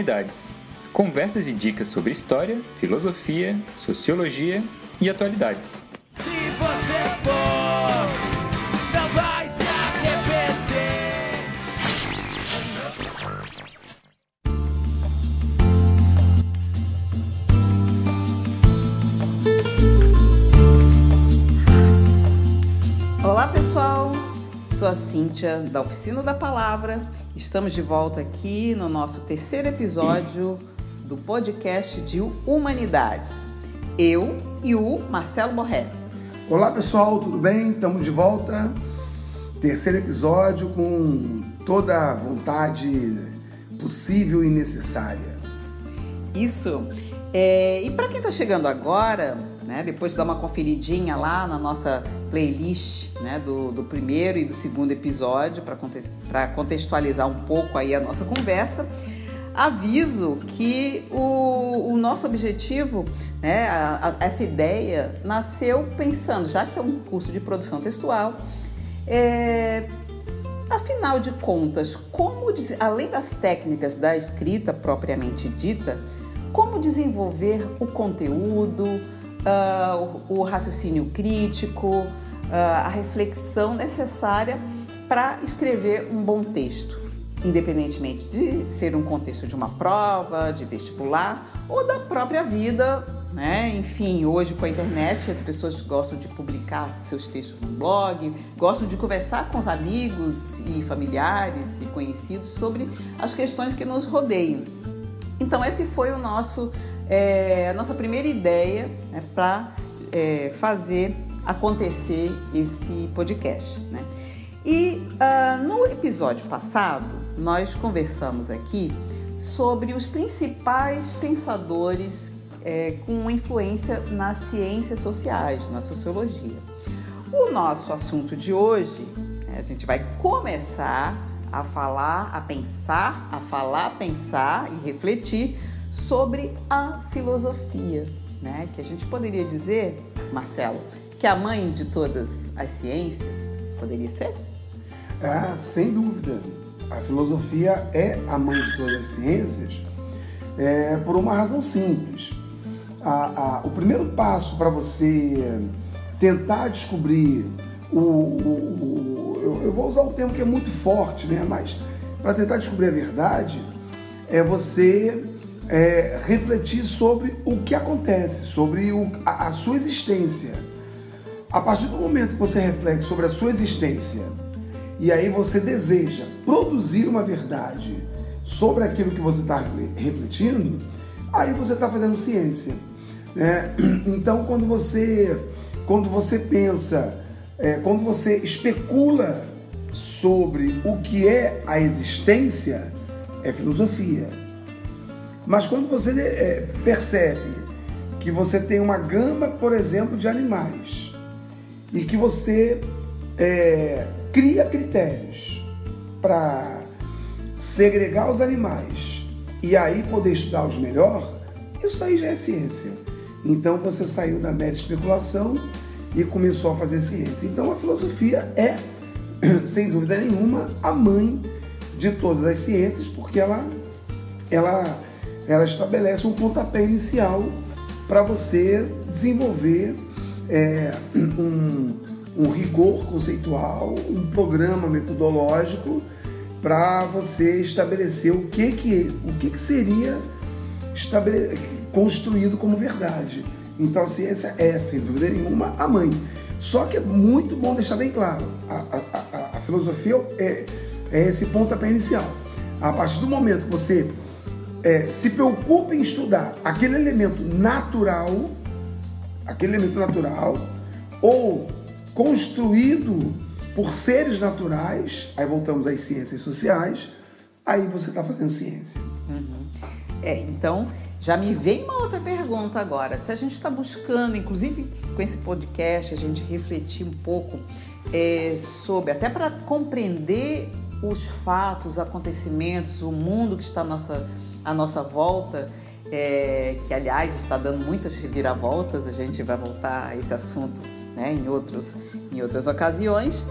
Humanidades. Conversas e dicas sobre história, filosofia, sociologia e atualidades. Cíntia da Oficina da Palavra. Estamos de volta aqui no nosso terceiro episódio do podcast de Humanidades. Eu e o Marcelo Borré. Olá pessoal, tudo bem? Estamos de volta. Terceiro episódio com toda a vontade possível e necessária. Isso. É, e para quem está chegando agora, né, depois de dar uma conferidinha lá na nossa playlist né, do, do primeiro e do segundo episódio, para contextualizar um pouco aí a nossa conversa, aviso que o, o nosso objetivo, né, a, a, essa ideia, nasceu pensando, já que é um curso de produção textual, é, afinal de contas, como além das técnicas da escrita propriamente dita, como desenvolver o conteúdo, uh, o, o, raciocínio crítico, uh, a reflexão necessária para escrever um bom texto, independentemente de ser um contexto de uma prova, de vestibular ou da própria vida. Né? Enfim, hoje com a internet as pessoas gostam de publicar seus textos no blog, gostam de conversar com os amigos e familiares e conhecidos sobre as questões que nos rodeiam. Então, esse foi o nosso, é, a nossa primeira ideia né, para é, fazer acontecer esse podcast. Né? E uh, no episódio passado, nós conversamos aqui sobre os principais pensadores é, com influência nas ciências sociais, na sociologia. O nosso assunto de hoje, né, a gente vai começar a falar, a pensar, a falar, pensar e refletir sobre a filosofia, né? Que a gente poderia dizer, Marcelo, que é a mãe de todas as ciências poderia ser? Ah, sem dúvida. A filosofia é a mãe de todas as ciências é, por uma razão simples. A, a, o primeiro passo para você tentar descobrir o, o, o eu, eu, vou usar um termo que é muito forte, né? Mas para tentar descobrir a verdade é você é, refletir sobre o que acontece, sobre o, a, a sua existência. A partir do momento que você reflete sobre a sua existência e aí você deseja produzir uma verdade sobre aquilo que você está refletindo, aí você está fazendo ciência. Né? Então, quando você, quando você pensa é, quando você especula sobre o que é a existência, é filosofia. Mas quando você é, percebe que você tem uma gama, por exemplo, de animais e que você é, cria critérios para segregar os animais e aí poder estudá-los melhor, isso aí já é ciência. Então você saiu da mera especulação e começou a fazer ciência. Então a filosofia é, sem dúvida nenhuma, a mãe de todas as ciências, porque ela, ela, ela estabelece um pontapé inicial para você desenvolver é, um, um rigor conceitual, um programa metodológico para você estabelecer o que, que, o que, que seria construído como verdade. Então a ciência é, sem dúvida nenhuma, a mãe. Só que é muito bom deixar bem claro, a, a, a, a filosofia é, é esse pontapé inicial. A partir do momento que você é, se preocupa em estudar aquele elemento natural, aquele elemento natural, ou construído por seres naturais, aí voltamos às ciências sociais, aí você está fazendo ciência. Uhum. É, então já me vem uma outra pergunta agora. Se a gente está buscando, inclusive com esse podcast, a gente refletir um pouco é, sobre, até para compreender os fatos, os acontecimentos, o mundo que está à nossa, à nossa volta, é, que aliás está dando muitas reviravoltas, a gente vai voltar a esse assunto né, em, outros, em outras ocasiões.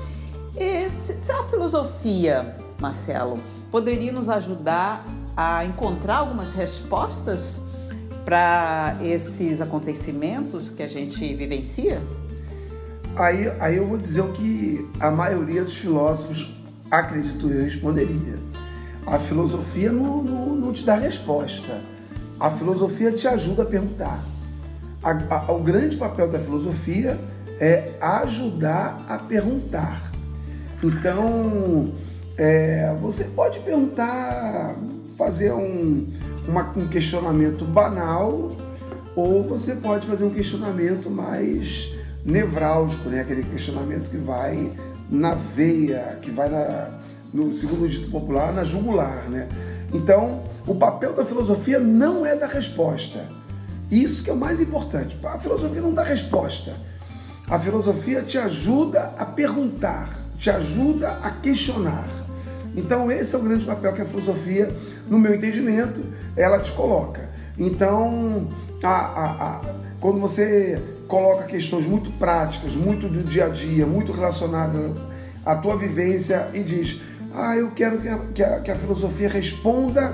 E, se a filosofia, Marcelo, poderia nos ajudar a encontrar algumas respostas para esses acontecimentos que a gente vivencia? Aí, aí eu vou dizer o que a maioria dos filósofos, acredito eu, responderia. A filosofia não, não, não te dá resposta. A filosofia te ajuda a perguntar. A, a, o grande papel da filosofia é ajudar a perguntar. Então, é, você pode perguntar, fazer um, uma, um questionamento banal, ou você pode fazer um questionamento mais nevrálgico, né? aquele questionamento que vai na veia, que vai na, no segundo dito popular, na jugular. Né? Então, o papel da filosofia não é da resposta. Isso que é o mais importante. A filosofia não dá resposta. A filosofia te ajuda a perguntar, te ajuda a questionar. Então, esse é o grande papel que a filosofia, no meu entendimento, ela te coloca. Então, a, a, a, quando você coloca questões muito práticas, muito do dia a dia, muito relacionadas à tua vivência e diz: Ah, eu quero que a, que a, que a filosofia responda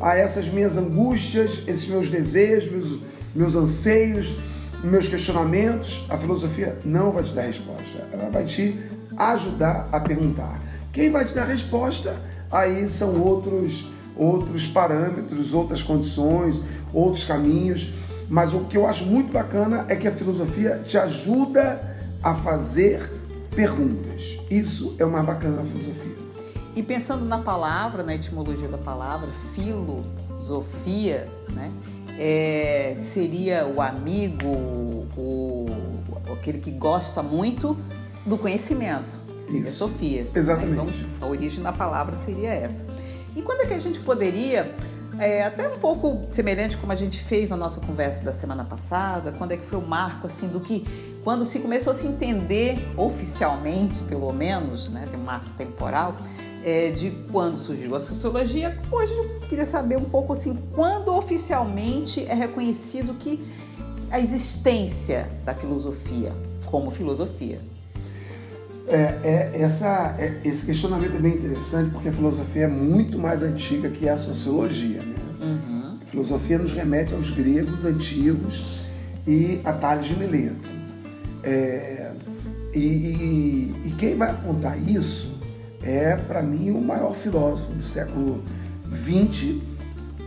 a essas minhas angústias, esses meus desejos, meus, anseios, meus questionamentos. A filosofia não vai te dar resposta, ela vai te ajudar a perguntar. Quem vai te dar resposta aí são outros outros parâmetros, outras condições, outros caminhos. Mas o que eu acho muito bacana é que a filosofia te ajuda a fazer perguntas. Isso é o mais bacana da filosofia. E pensando na palavra, na etimologia da palavra, filosofia, né? É, seria o amigo, o, aquele que gosta muito do conhecimento. Seria Isso. Sofia. Exatamente. Né? Então, a origem da palavra seria essa. E quando é que a gente poderia, é, até um pouco semelhante como a gente fez na nossa conversa da semana passada, quando é que foi o marco assim do que quando se começou a se entender oficialmente, pelo menos, né, tem um marco temporal, é, de quando surgiu a sociologia. Hoje eu queria saber um pouco assim, quando oficialmente é reconhecido que a existência da filosofia como filosofia. É, é, essa, é, esse questionamento é bem interessante porque a filosofia é muito mais antiga que a sociologia. Né? Uhum. A filosofia nos remete aos gregos antigos e a Tales de Mileto. É, e, e, e, quem vai apontar isso é, para mim, o maior filósofo do século XX.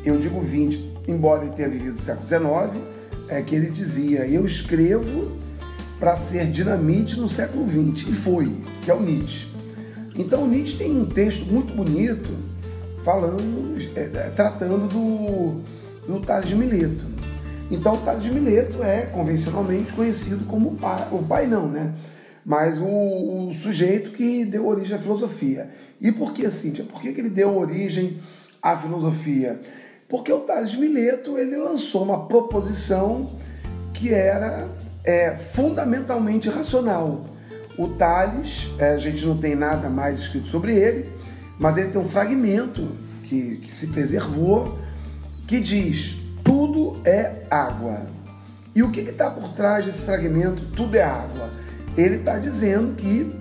Eu digo XX, embora ele tenha vivido no século XIX, é que ele dizia: Eu escrevo para ser dinamite no século XX. E foi, que é o Nietzsche. Então o Nietzsche tem um texto muito bonito falando, é, é, tratando do, do Tales de Mileto. Então o Tales de Mileto é convencionalmente conhecido como o pai, o pai não, né? Mas o, o sujeito que deu origem à filosofia. E por que, Cíntia? Por que, que ele deu origem à filosofia? Porque o Tales de Mileto ele lançou uma proposição que era é fundamentalmente racional. O Tales, é, a gente não tem nada mais escrito sobre ele, mas ele tem um fragmento que, que se preservou que diz: tudo é água. E o que está por trás desse fragmento? Tudo é água. Ele está dizendo que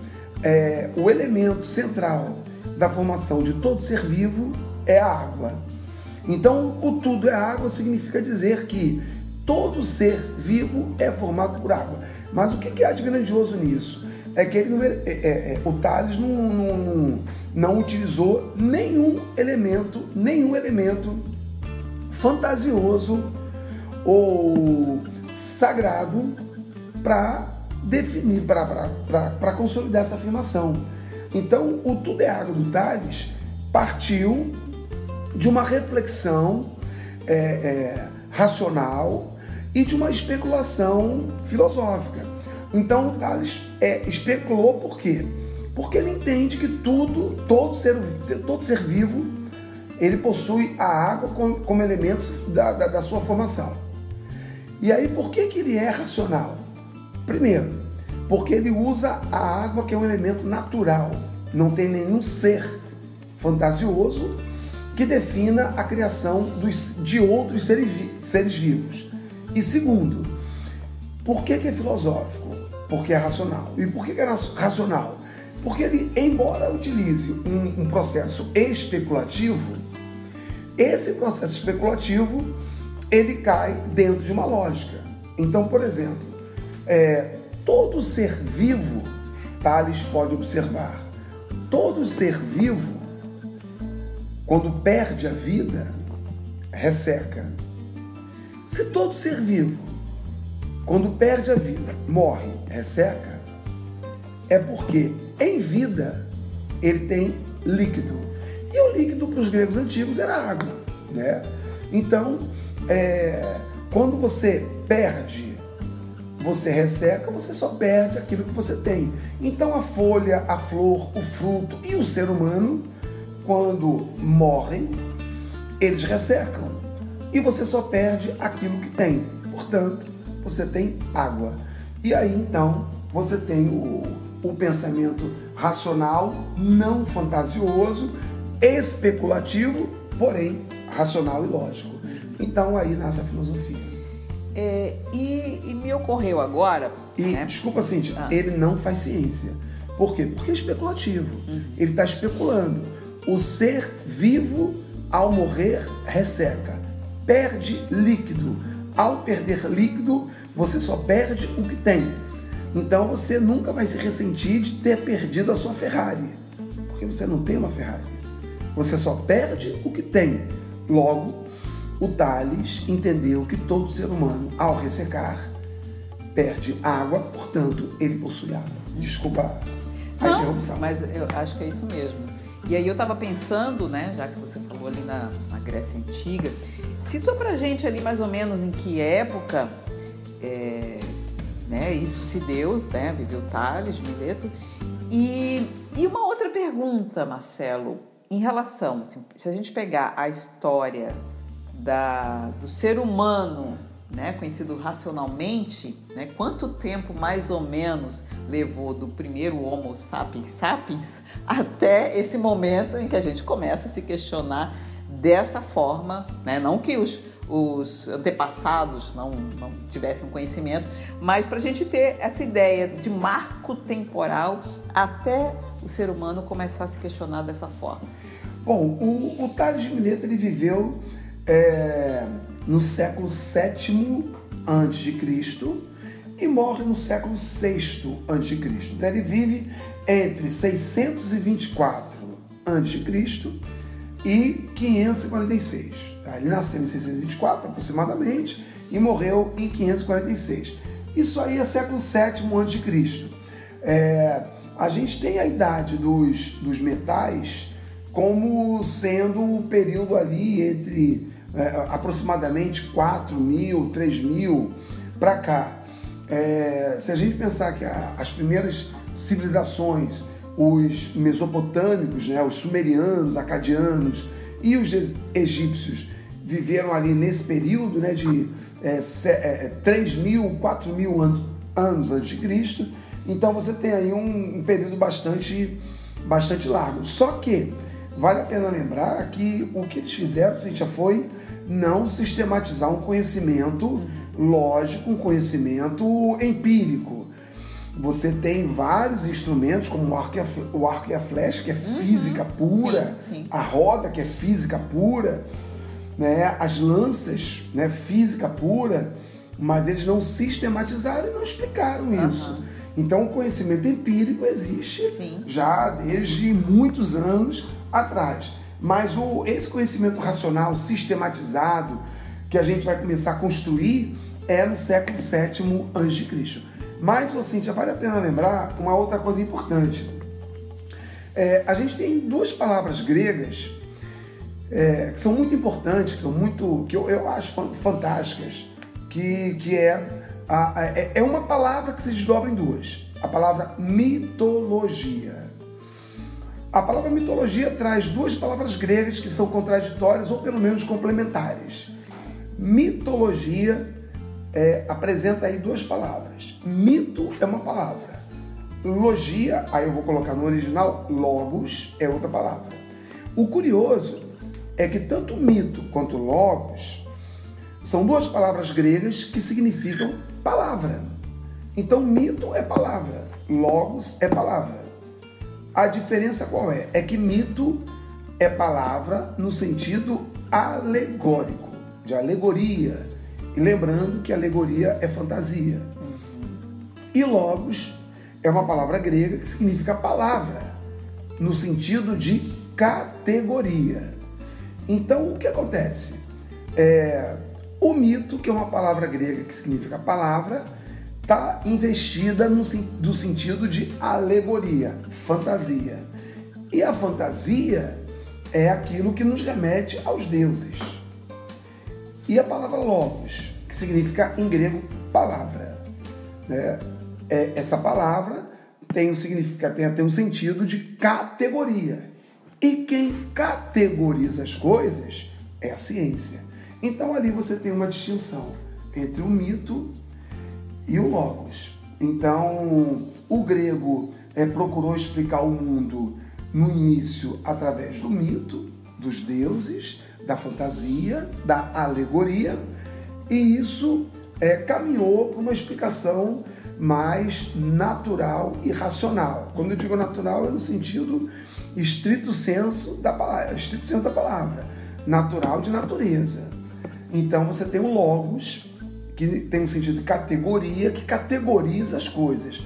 é, o elemento central da formação de todo ser vivo é a água. Então, o tudo é água significa dizer que Todo ser vivo é formado por água. Mas o que há de grandioso nisso? É que ele não, é, é, é, o Tales não, não, não, não utilizou nenhum elemento, nenhum elemento fantasioso ou sagrado para definir, para consolidar essa afirmação. Então, o Tudo é Água do Tales partiu de uma reflexão é, é, racional e de uma especulação filosófica. Então Tales é, especulou por quê? Porque ele entende que tudo, todo ser, todo ser vivo, ele possui a água como, como elemento da, da, da sua formação. E aí, por que, que ele é racional? Primeiro, porque ele usa a água, que é um elemento natural, não tem nenhum ser fantasioso que defina a criação dos, de outros seres, seres vivos. E segundo, por que, que é filosófico? Porque é racional. E por que, que é racional? Porque ele, embora utilize um, um processo especulativo, Esse processo especulativo ele cai dentro de uma lógica. Então, por exemplo, é, todo ser vivo, Tales pode observar, todo ser vivo, quando perde a vida, resseca. Se todo ser vivo, quando perde a vida, morre, resseca, é porque em vida ele tem líquido. E o líquido para os gregos antigos era água. Né? Então, é, quando você perde, você resseca, você só perde aquilo que você tem. Então a folha, a flor, o fruto e o ser humano, quando morrem, eles ressecam. E você só perde aquilo que tem. Portanto, você tem água. E aí então você tem o, o pensamento racional, não fantasioso, especulativo, porém racional e lógico. Então aí nasce a filosofia. É, e, e, me ocorreu agora. E né? desculpa, Cintia, ah. ele não faz ciência. Por quê? Porque é especulativo. Uhum. Ele está especulando. O ser vivo, ao morrer, resseca, perde líquido. Ao perder líquido, você só perde o que tem. Então você nunca vai se ressentir de ter perdido a sua Ferrari, porque você não tem uma Ferrari. Você só perde o que tem. Logo, o Tales entendeu que todo ser humano, ao ressecar, perde água, portanto, ele possui água. Desculpa a Não, interrupção. Mas eu acho que é isso mesmo. E aí eu estava pensando, né, já que você falou ali na, na Grécia Antiga, situa pra gente ali mais ou menos em que época é, né, isso se deu, né, viveu Tales, Mileto. E, e uma outra pergunta, Marcelo, em relação, assim, se a gente pegar a história da, do ser humano, né, conhecido racionalmente, né, quanto tempo mais ou menos levou do primeiro Homo sapiens sapiens até esse momento em que a gente começa a se questionar dessa forma, né, não que os, os antepassados não, não tivessem conhecimento, mas para a gente ter essa ideia de marco temporal até o ser humano começar a se questionar dessa forma. Bom, o, o Tales de Mileto ele viveu é, no século VII a.C. e morre no século VI a.C. Então ele vive entre 624 a.C. e 546. Tá? Ele nasceu em 624 aproximadamente e morreu em 546. Isso aí é século VII a.C. É, a gente tem a idade dos, dos metais como sendo o período ali entre é, aproximadamente 4 mil, 3 mil para cá. É, se a gente pensar que a, as primeiras civilizações, os mesopotâmicos, né, os sumerianos, acadianos e os egípcios viveram ali nesse período né, de é, é, 3 mil, 4 mil anos, anos antes de Cristo, então você tem aí um, um período bastante, bastante largo. Só que vale a pena lembrar que o que eles fizeram, já foi não sistematizar um conhecimento lógico, um conhecimento empírico. Você tem vários instrumentos, como o arco e a, o arco e a flecha, que é uhum. física pura, sim, sim. a roda, que é física pura, né? as lanças, né? física pura, mas eles não sistematizaram e não explicaram isso. Uhum. Então, o conhecimento empírico existe sim. já desde muitos anos atrás. Mas o, esse conhecimento racional sistematizado que a gente vai começar a construir é no século VII a.C. Mas, assim, já vale a pena lembrar uma outra coisa importante. É, a gente tem duas palavras gregas é, que são muito importantes, que são muito, que eu, eu acho fantásticas, que, que é, a, a, é, é uma palavra que se desdobra em duas. A palavra mitologia. A palavra mitologia traz duas palavras gregas que são contraditórias ou pelo menos complementares. Mitologia é, apresenta aí duas palavras. Mito é uma palavra. Logia, aí eu vou colocar no original, logos é outra palavra. O curioso é que tanto mito quanto logos são duas palavras gregas que significam palavra. Então, mito é palavra, logos é palavra. A diferença qual é? É que mito é palavra no sentido alegórico, de alegoria. E lembrando que alegoria é fantasia. E logos é uma palavra grega que significa palavra, no sentido de categoria. Então, o que acontece? É, o mito, que é uma palavra grega que significa palavra, está investida no, no sentido de alegoria, fantasia. E a fantasia é aquilo que nos remete aos deuses. E a palavra logos, que significa em grego palavra. Né? É, essa palavra tem um significado, tem até um sentido de categoria. E quem categoriza as coisas é a ciência. Então ali você tem uma distinção entre o mito e o logos. Então o grego é, procurou explicar o mundo no início através do mito, dos deuses, da fantasia, da alegoria, e isso é, caminhou para uma explicação mais natural e racional. Quando eu digo natural é no sentido estrito senso da palavra, estrito senso da palavra, natural de natureza. Então você tem o logos que tem um sentido de categoria que categoriza as coisas.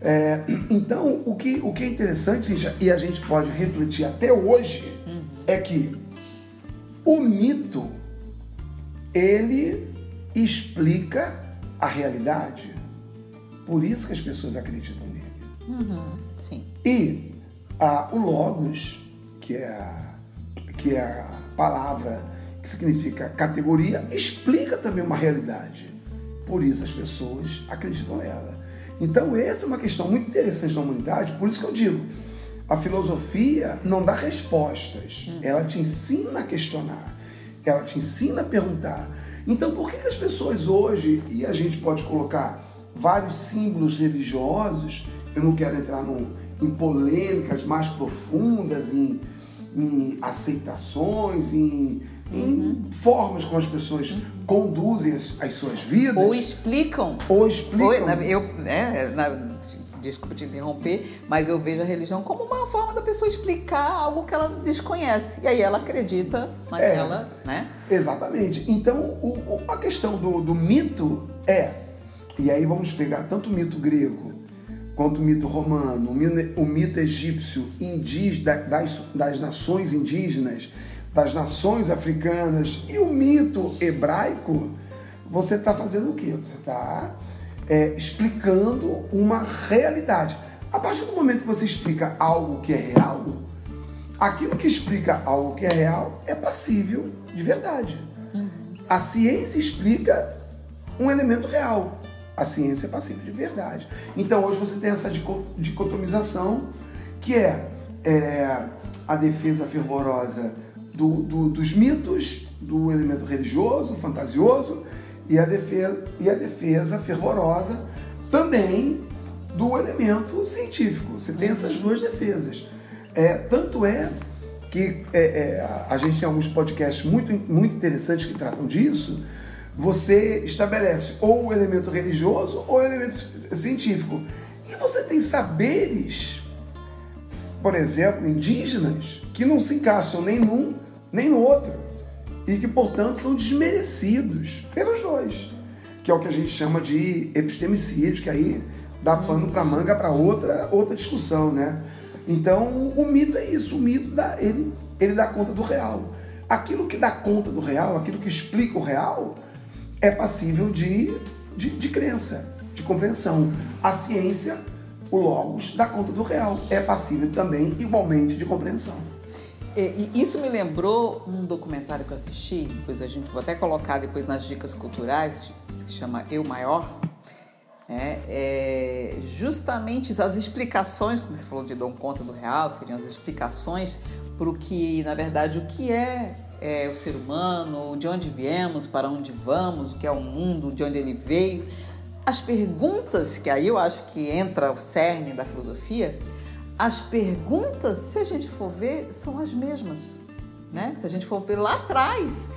É, então o que, o que é interessante e a gente pode refletir até hoje é que o mito ele explica a realidade. Por isso que as pessoas acreditam nele. Uhum, sim. E a, o logos, que é, a, que é a palavra que significa categoria, explica também uma realidade. Por isso as pessoas acreditam nela. Então essa é uma questão muito interessante na humanidade, por isso que eu digo, a filosofia não dá respostas, ela te ensina a questionar, ela te ensina a perguntar. Então por que, que as pessoas hoje, e a gente pode colocar vários símbolos religiosos, eu não quero entrar num, em polêmicas mais profundas, em, em aceitações, em, em formas como as pessoas conduzem as, as suas vidas. Ou explicam. Ou explicam. Ou, eu, né, na- desculpa te interromper, mas eu vejo a religião como uma forma da pessoa explicar algo que ela desconhece. E aí ela acredita naquela, né? Exatamente. Então, o- o- a questão do, do mito é, e aí vamos pegar tanto o mito grego quanto o mito romano, o mito, o mito egípcio, indígena, das, das nações indígenas, das nações africanas e o mito hebraico, você está fazendo o quê? Você está explicando uma realidade. A partir do momento que você explica algo que é real, aquilo que explica algo que é real é passível de verdade. A ciência explica um elemento real. A ciência é passível de verdade. Então hoje você tem essa dico- dicotomização que é, é, a defesa fervorosa do- do- dos mitos, do elemento religioso, fantasioso, e a defesa, e a defesa fervorosa também do elemento científico. Você tem essas duas defesas. É, tanto é que é, é, a- gente tem alguns podcasts muito, muito interessantes que tratam disso. Você estabelece ou o elemento religioso ou o elemento ci- científico. E você tem saberes, por exemplo, indígenas, que não se encaixam nem num nem no outro. E que, portanto, são desmerecidos pelos dois. Que é o que a gente chama de epistemicídio, que aí dá pano para manga para outra, outra discussão, né? Então, o mito é isso. O mito dá, ele, ele dá conta do real. Aquilo que dá conta do real, aquilo que explica o real, é passível de, de, de crença, de compreensão. A ciência, o logos, dá conta do real. É passível também, igualmente, de compreensão. E, e isso me lembrou um documentário que eu assisti, depois a gente vou até colocar depois nas dicas culturais, que chama Eu Maior. É, é, justamente as explicações, como você falou de Dom Conta do Real, seriam as explicações para o que, na verdade, o que é, é o ser humano, de onde viemos, para onde vamos, o que é o mundo, de onde ele veio. As perguntas, que aí eu acho que entra o cerne da filosofia, as perguntas, se a gente for ver, são as mesmas. Né? Se a gente for ver lá atrás,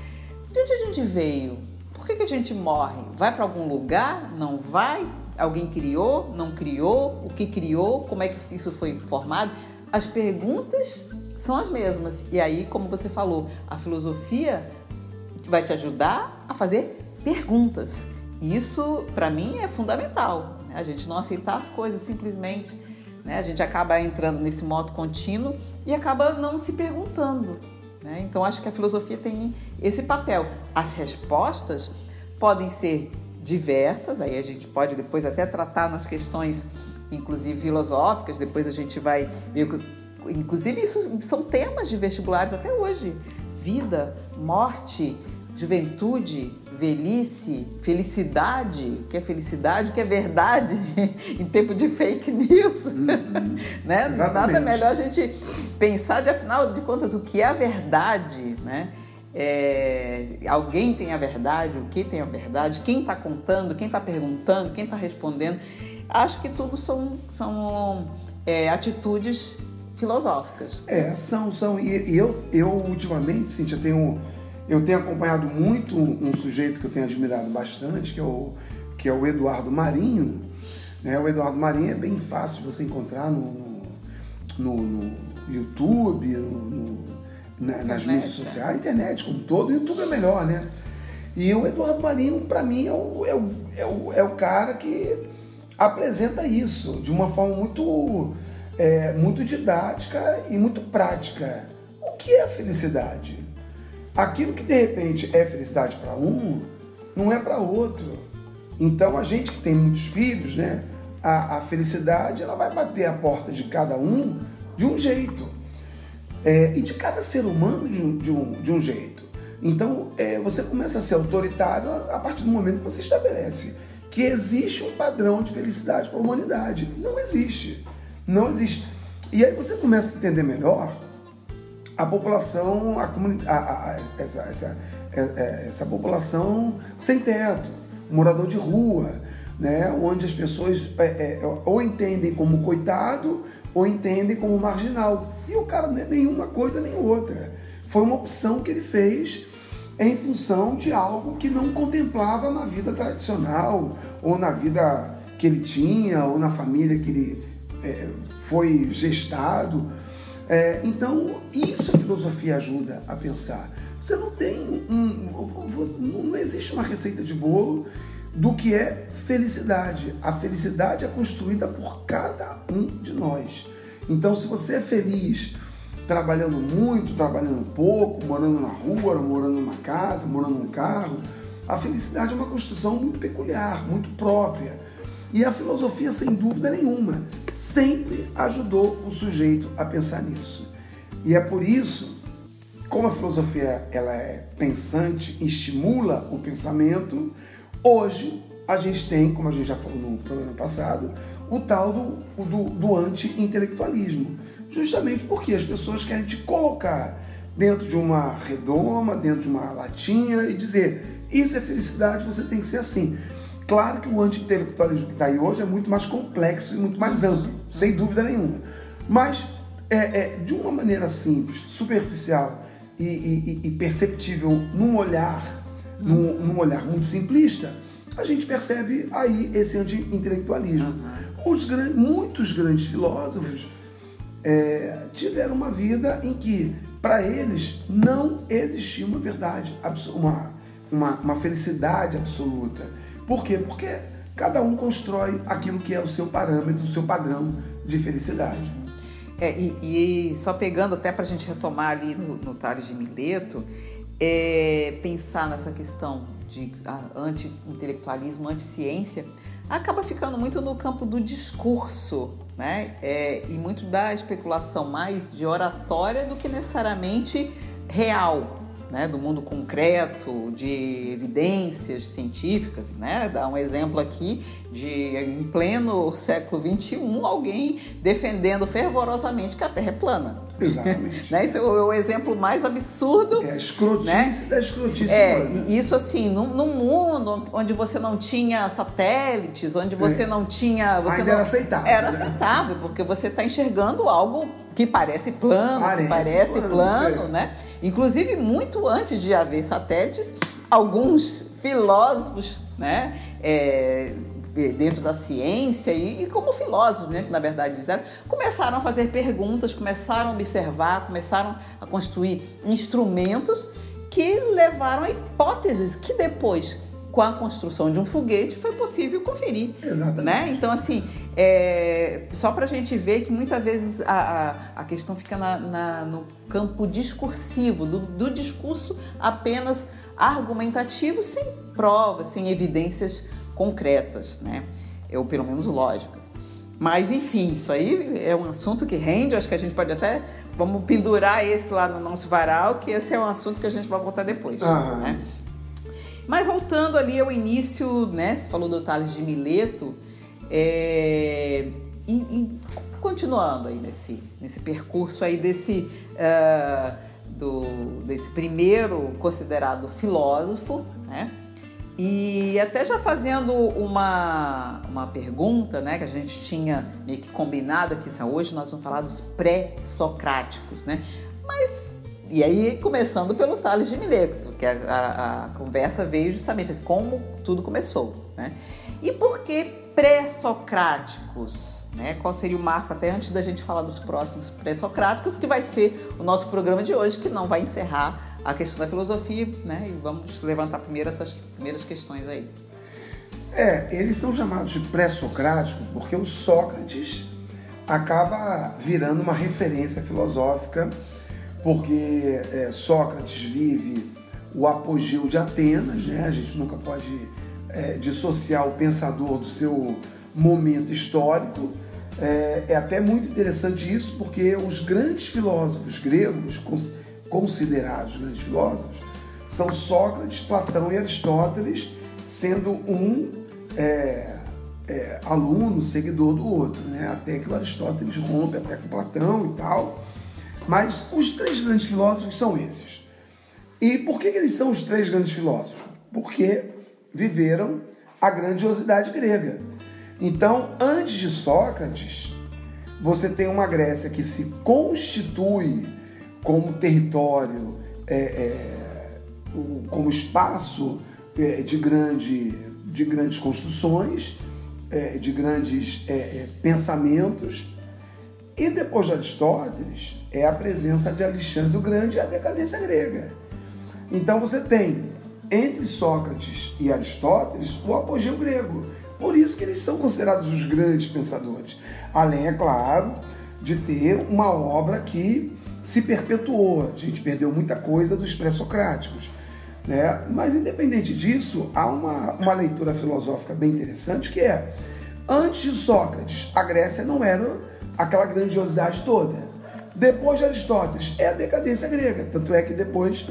de onde a gente veio? Por que, que a gente morre? Vai para algum lugar? Não vai? Alguém criou? Não criou? O que criou? Como é que isso foi formado? As perguntas são as mesmas. E aí, como você falou, a filosofia vai te ajudar a fazer perguntas. Isso, para mim, é fundamental. Né? A gente não aceitar as coisas simplesmente. Né? A gente acaba entrando nesse modo contínuo e acaba não se perguntando. Né? Então, acho que a filosofia tem esse papel. As respostas podem ser diversas, aí a gente pode depois até tratar nas questões, inclusive filosóficas, depois a gente vai ver inclusive, isso são temas de vestibulares até hoje: vida, morte, juventude, velhice, felicidade, o que é felicidade, o que é verdade, em tempo de fake news. Uhum. né? Nada melhor a gente pensar, de afinal de contas, o que é a verdade, né? É, alguém tem a verdade, o que tem a verdade, quem está contando, quem está perguntando, quem está respondendo. Acho que tudo são, são é, atitudes filosóficas. É, são, são. E, e eu, eu, ultimamente, Cintia, tenho eu tenho acompanhado muito um sujeito que eu tenho admirado bastante, que é o, que é o Eduardo Marinho. Né? O Eduardo Marinho é bem fácil de você encontrar no, no, no YouTube, no, na, nas mídias é. sociais, internet como todo. O YouTube é melhor, né? E o Eduardo Marinho, para mim, é o, é, o, é, o, é o cara que apresenta isso de uma forma muito, é, muito didática e muito prática. O que é felicidade? Aquilo que de repente é felicidade para um, não é para outro. Então a gente que tem muitos filhos, né? A, a, felicidade ela vai bater a porta de cada um de um jeito. É, e de cada ser humano de um, de um, de um jeito. Então é, você começa a ser autoritário a, a partir do momento que você estabelece que existe um padrão de felicidade para a humanidade. Não existe. Não existe. E aí você começa a entender melhor a população, a essa, essa, é, é, essa população sem teto, morador de rua, né, onde as pessoas é, é, ou entendem como coitado ou entendem como marginal. E o cara não é nenhuma coisa nem outra. Foi uma opção que ele fez em função de algo que não contemplava na vida tradicional, ou na vida que ele tinha, ou na família que ele é, foi gestado. É, então, isso a filosofia ajuda a pensar. Você não tem um. Não existe uma receita de bolo do que é felicidade. A felicidade é construída por cada um de nós. Então, se você é feliz trabalhando muito, trabalhando pouco, morando na rua, morando numa casa, morando num carro, a felicidade é uma construção muito peculiar, muito própria. E a filosofia, sem dúvida nenhuma, sempre ajudou o sujeito a pensar nisso. E é por isso, como a filosofia ela é pensante, estimula o pensamento, hoje a gente tem, como a gente já falou no programa passado, o tal do, do, do anti-intelectualismo. Justamente porque as pessoas querem te colocar dentro de uma redoma, dentro de uma latinha e dizer: isso é felicidade, você tem que ser assim. Claro que o anti-intelectualismo que está aí hoje é muito mais complexo e muito mais amplo, sem dúvida nenhuma. Mas, é, é de uma maneira simples, superficial e, e, e perceptível num olhar, num, num, olhar muito simplista, a gente percebe aí esse anti-intelectualismo. Grandes, muitos grandes filósofos é, tiveram uma vida em que, para eles, não existia uma verdade, uma, uma, uma felicidade absoluta por quê? Porque cada um constrói aquilo que é o seu parâmetro, o seu padrão de felicidade. É, e, e só pegando até para a gente retomar ali no, no Tales de Mileto, é, pensar nessa questão de anti-intelectualismo, anti-ciência, acaba ficando muito no campo do discurso, né? É, e muito da especulação mais de oratória do que necessariamente real né, do mundo concreto, de evidências científicas, né? Dá um exemplo aqui de em pleno século XXI alguém defendendo fervorosamente que a Terra é plana. Exatamente. né? Esse é o, é o, exemplo mais absurdo. É a escrotice né? da escrotice. É, humana. isso assim, num, num, mundo onde você não tinha satélites, onde você é. não tinha. Você Ainda não, era aceitável. Era né? aceitável, porque você está enxergando algo que parece plano, parece, parece plano, plano é. né? Inclusive, muito antes de haver satélites, alguns filósofos, né? É, dentro da ciência e, e, como filósofos, né, que na verdade eles eram, começaram a fazer perguntas, começaram a observar, começaram a construir instrumentos que levaram a hipóteses que depois, com a construção de um foguete, foi possível conferir. Exatamente. Né? Então, assim, é, só para a gente ver que muitas vezes a, a, a questão fica na, na- no campo discursivo, do, do discurso apenas argumentativo, sem provas, sem evidências concretas, né? ou pelo menos lógicas. Mas, enfim, isso aí é um assunto que rende, acho que a gente pode até, vamos pendurar esse lá no nosso varal, que esse é um assunto que a gente vai voltar depois, Aham. né? Mas voltando ali ao início, né? Você falou do Tales de Mileto, é, e, e continuando aí nesse, nesse percurso aí desse, ah, do, desse primeiro considerado filósofo, né? E até já fazendo uma, uma pergunta, né, que a gente tinha meio que combinado aqui, assim, hoje nós vamos falar dos pré-socráticos, né? Mas, e aí começando pelo Tales de Mileto, que a, a- a conversa veio justamente como tudo começou, né? E por que pré-socráticos? Né? Qual seria o marco, até antes da gente falar dos próximos pré-socráticos, que vai ser o nosso programa de hoje, que não vai encerrar a questão da filosofia, né? E vamos levantar primeiro essas primeiras questões aí. É, eles são chamados de pré-socrático porque o Sócrates acaba virando uma referência filosófica, porque é, Sócrates vive o apogeu de Atenas, né? A gente nunca pode é, dissociar o pensador do seu momento histórico. É, é até muito interessante isso, porque os grandes filósofos gregos, cons- considerados grandes filósofos, são Sócrates, Platão e Aristóteles, sendo um é, é, aluno, seguidor do outro, né? até que o Aristóteles rompe até com Platão e tal. Mas os três grandes filósofos são esses. E por que, eles são os três grandes filósofos? Porque viveram a grandiosidade grega. Então, antes de Sócrates, você tem uma Grécia que se constitui como território, é, é, como espaço é, de, grande, de grandes construções, é, de grandes é, é, pensamentos. E depois de Aristóteles, é a presença de Alexandre o Grande e a decadência grega. Então você tem, entre Sócrates e Aristóteles, o apogeu grego. Por isso que eles são considerados os grandes pensadores. Além, é claro, de ter uma obra que se perpetuou. A gente perdeu muita coisa dos pré-socráticos. Né? Mas, independente disso, há uma, uma leitura filosófica bem interessante que é, antes de Sócrates, a Grécia não era aquela grandiosidade toda. Depois de Aristóteles, é a decadência grega. Tanto é que depois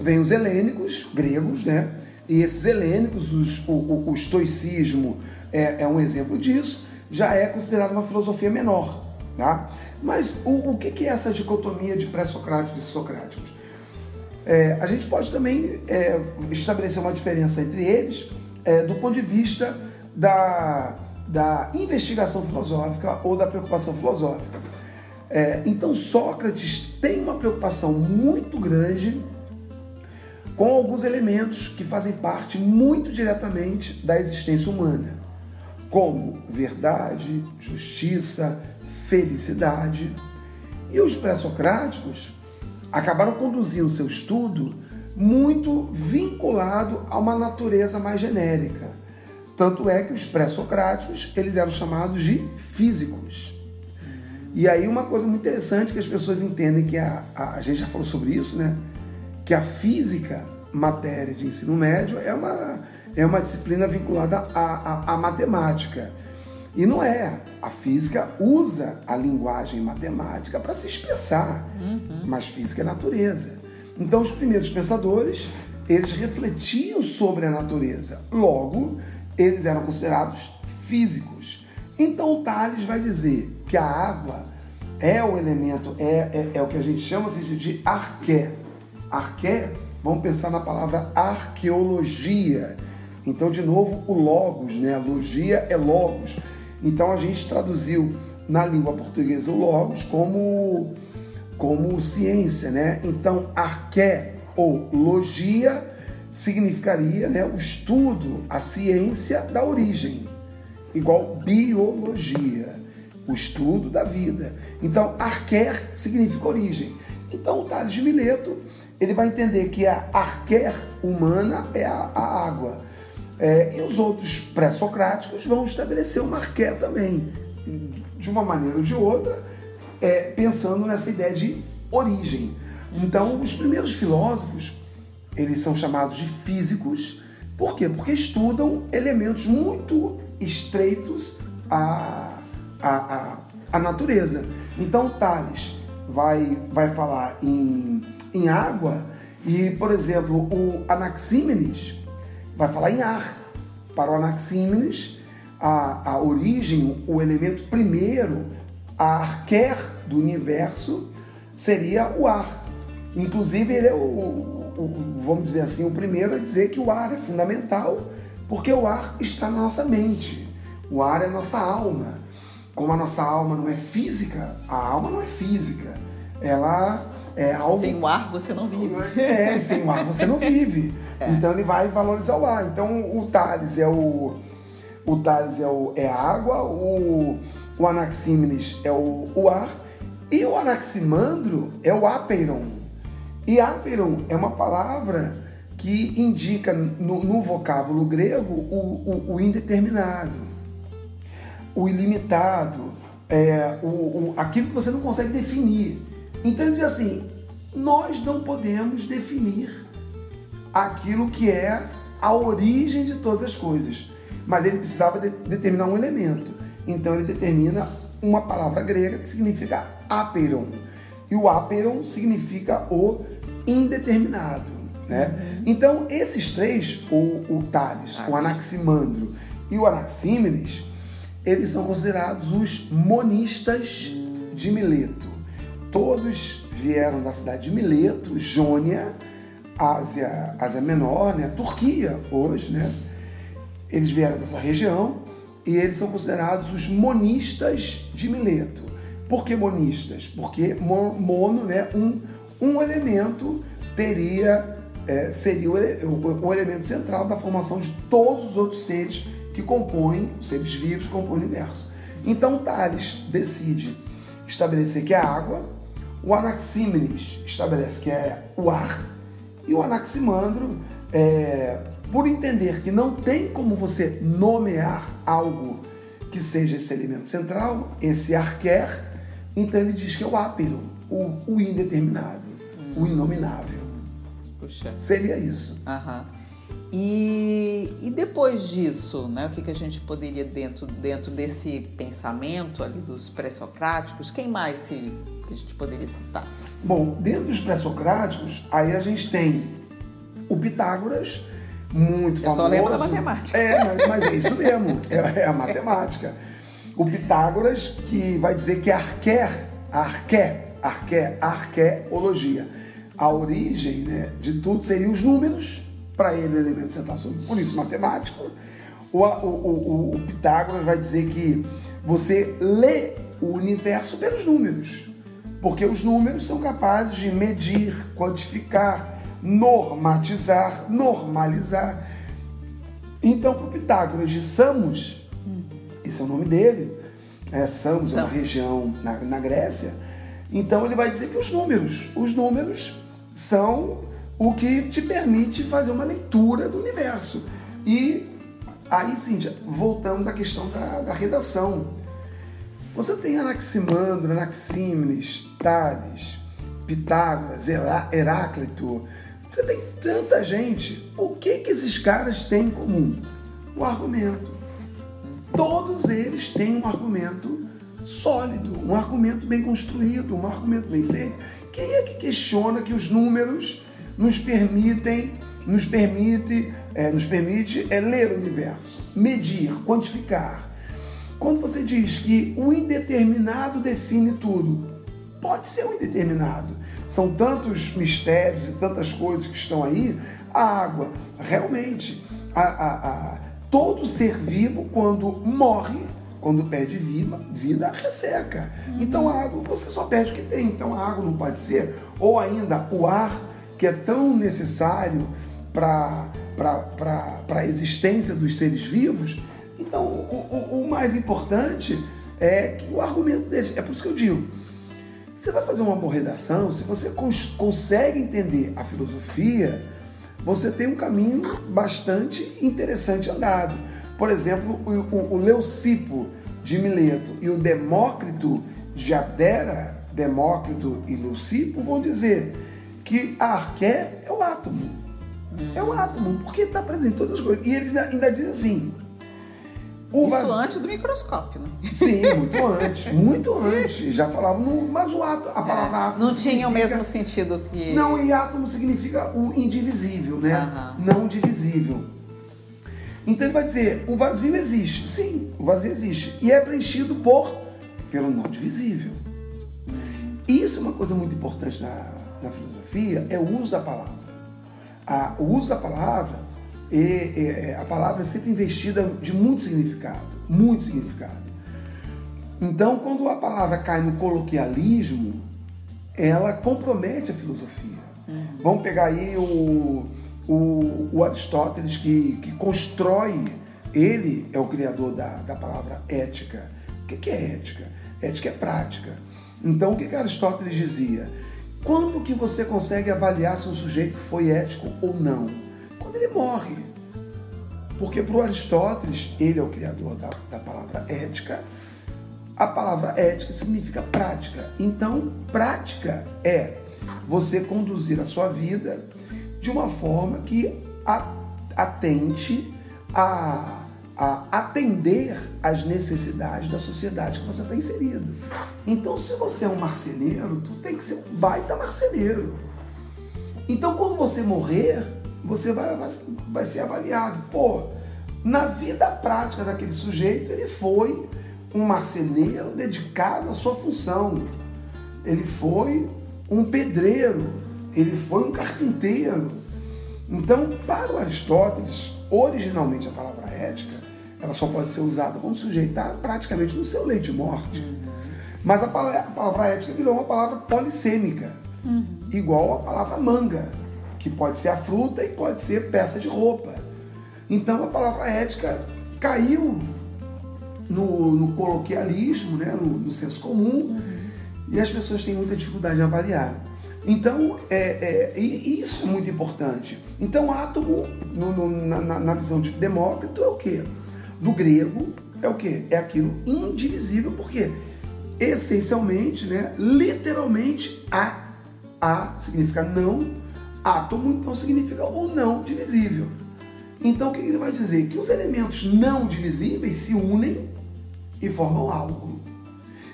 vem os helênicos, gregos, né? E esses helênicos, os- o, o- o estoicismo é, é um exemplo disso, já é considerado uma filosofia menor. Tá? Mas o, o que é essa dicotomia de pré-socráticos e socráticos? É, a gente pode também é, estabelecer uma diferença entre eles é, do ponto de vista da, da investigação filosófica ou da preocupação filosófica. É, então, Sócrates tem uma preocupação muito grande com alguns elementos que fazem parte muito diretamente da existência humana, como verdade, justiça, felicidade. E os pré-socráticos acabaram conduzindo seu estudo muito vinculado a uma natureza mais genérica. Tanto é que os pré-socráticos, eles eram chamados de físicos. E aí uma coisa muito interessante que as pessoas entendem que a, a, a gente já falou sobre isso, né? Que a física, matéria de ensino médio, é uma, é uma disciplina vinculada à, à, à matemática. E não é. A física usa a linguagem matemática para se expressar, mas física é natureza. Então os primeiros pensadores, eles refletiam sobre a natureza. Logo, eles eram considerados físicos. Então Tales vai dizer que a água é o elemento, é, é, é o que a gente chama assim, de, de arqué. Arqué, vamos pensar na palavra arqueologia. Então, de novo, o logos, né? A logia é logos. Então a gente traduziu na língua portuguesa o logos como, como ciência, né? Então, arqué ou logia significaria né, o estudo, a ciência da origem, igual biologia, o estudo da vida. Então, arquer significa origem. Então, o Tales de Mileto, ele vai entender que a arquer humana é a, a água. É, e os outros pré-socráticos vão estabelecer uma arqué também, de uma maneira ou de outra, é, pensando nessa ideia de origem. Então, os primeiros filósofos, eles são chamados de físicos, por quê? Porque estudam elementos muito estreitos à, à, à, à natureza. Então, Tales vai, vai falar em, em água e, por exemplo, o Anaxímenes vai falar em ar. Para o Anaxímenes, a, a origem, o elemento primeiro, a arquer do universo, seria o ar. Inclusive, ele é o, o, vamos dizer assim, o primeiro a dizer que o ar é fundamental, porque o ar está na nossa mente. O ar é a nossa alma. Como a nossa alma não é física, a alma não é física. Ela é algo. Sem o ar você não vive. É, sem o ar você não vive. É. Então ele vai valorizar o ar. Então o Tales é o. O Tales é, o, é a água, o, o Anaxímenes é o, o ar, e o Anaximandro é o apeiron. E apeiron é uma palavra que indica no, no vocábulo grego o, o, o, indeterminado, o ilimitado, é, o, o, aquilo que você não consegue definir. Então ele diz assim: nós não podemos definir aquilo que é a origem de todas as coisas, mas ele precisava de, determinar um elemento. Então ele determina uma palavra grega que significa aperon. E o aperon significa o indeterminado. Né? Uhum. Então, esses três, o, o Tales, o Anaximandro e o Anaxímenes, eles são considerados os monistas de Mileto. Todos vieram da cidade de Mileto, Jônia, Ásia, Ásia Menor, né? Turquia hoje, né? Eles vieram dessa região e eles são considerados os monistas de Mileto. Por que monistas? Porque mono, né? Um, um elemento teria é, seria o, o, o, elemento central da formação de todos os outros seres que compõem, os seres vivos que compõem o universo. Então Tales decide estabelecer que é a água, o Anaxímenes estabelece que é o ar, e o Anaximandro, é, por entender que não tem como você nomear algo que seja esse elemento central, esse arquer, então ele diz que é o ápero, o, o indeterminado, hum. o inominável. Puxa. Seria isso. Aham. E, e depois disso, né, o que, que a gente poderia, dentro, dentro desse pensamento ali dos pré-socráticos, quem mais se, que a gente poderia citar? Bom, dentro dos pré-socráticos, aí a gente tem o Pitágoras, muito Eu famoso. Eu só lembro da matemática. É, mas, mas é isso mesmo, é, é, a matemática. O Pitágoras, que vai dizer que arqué, arqué, arqué, arqueologia. A origem né, de tudo seriam os números, para ele o elemento central, por isso matemático. O, o, o, o Pitágoras vai dizer que você lê o universo pelos números, porque os números são capazes de medir, quantificar, normatizar, normalizar. Então, para o Pitágoras de Samos, esse é o nome dele, é, Samos é uma região na, na Grécia, então ele vai dizer que os números, os números são o que te permite fazer uma leitura do universo. E aí, Cíntia, voltamos à questão da, da redação. Você tem Anaximandro, Anaxímenes, Tales, Pitágoras, Heráclito. Você tem tanta gente. O que, que esses caras têm em comum? O argumento. Todos eles têm um argumento sólido, um argumento bem construído, um argumento bem feito. Quem é que questiona que os números nos permitem, nos permite, é, nos permite é, ler o universo, medir, quantificar. Quando você diz que o indeterminado define tudo, pode ser um indeterminado. São tantos mistérios e tantas coisas que estão aí. A água, realmente, a, a, a, todo ser vivo, quando morre, quando perde vida, vida resseca. Então a água, você só perde o que tem. Então a água não pode ser. Ou ainda o ar que é tão necessário para a existência dos seres vivos. Então, o, o, o, mais importante é que o argumento deles, é por isso que eu digo, Você vai fazer uma boa redação, se você cons consegue entender a filosofia, você tem um caminho bastante interessante andado. Por exemplo, o, o, o Leucipo de Mileto e o Demócrito de Abdera, Demócrito e Leucipo, vão dizer que a arqué é o átomo. É o átomo, porque está presente em todas as coisas. E eles ainda, dizem assim. Isso vaz... antes do microscópio, né? Sim, muito antes, muito antes. Já falavam, no, mas o átomo, a palavra é, átomo. Não tinha o mesmo sentido que. Não, e átomo significa o indivisível, né? Uhum. Não divisível. Então ele vai dizer, o vazio existe. Sim, o vazio existe. E é preenchido por pelo não divisível. Isso é uma coisa muito importante na, na filosofia, é o uso da palavra. A, o uso da palavra, é, é, é, a palavra é sempre investida de muito significado, muito significado. Então, quando a palavra cai no coloquialismo, ela compromete a filosofia. Uhum. Vamos pegar aí o, o, o Aristóteles que, que constrói, ele é o criador da, da palavra ética. O que, que é ética? Ética é prática. Então, o que, que Aristóteles dizia? Quando que você consegue avaliar se um sujeito foi ético ou não? Quando ele morre. Porque para o Aristóteles, ele é o criador da, da palavra ética, a palavra ética significa prática. Então, prática é você conduzir a sua vida de uma forma que atente a a atender às necessidades da sociedade que você está inserido. Então, se você é um marceneiro, tu tem que ser um baita marceneiro. Então, quando você morrer, você vai, vai, ser avaliado. Pô, na vida prática daquele sujeito, ele foi um marceneiro dedicado à sua função. Ele foi um pedreiro, ele foi um carpinteiro. Então, para o Aristóteles, originalmente a palavra ética ela só pode ser usada quando o sujeito está praticamente no seu leito de morte. Uhum. Mas a palavra, a palavra, ética virou uma palavra polissêmica, uhum. igual a palavra manga, que pode ser a fruta e pode ser peça de roupa. Então a palavra ética caiu no, no coloquialismo, né, no, no senso comum, uhum. e as pessoas têm muita dificuldade em avaliar. Então, é, é, isso é muito importante. Então, átomo, no, no, na, na, visão de Demócrito, é o quê? Do grego é o que? É aquilo indivisível, porque essencialmente, né, literalmente, a, a significa não, átomo então significa o não divisível. Então o que ele vai dizer? Que os elementos não divisíveis se unem e formam algo.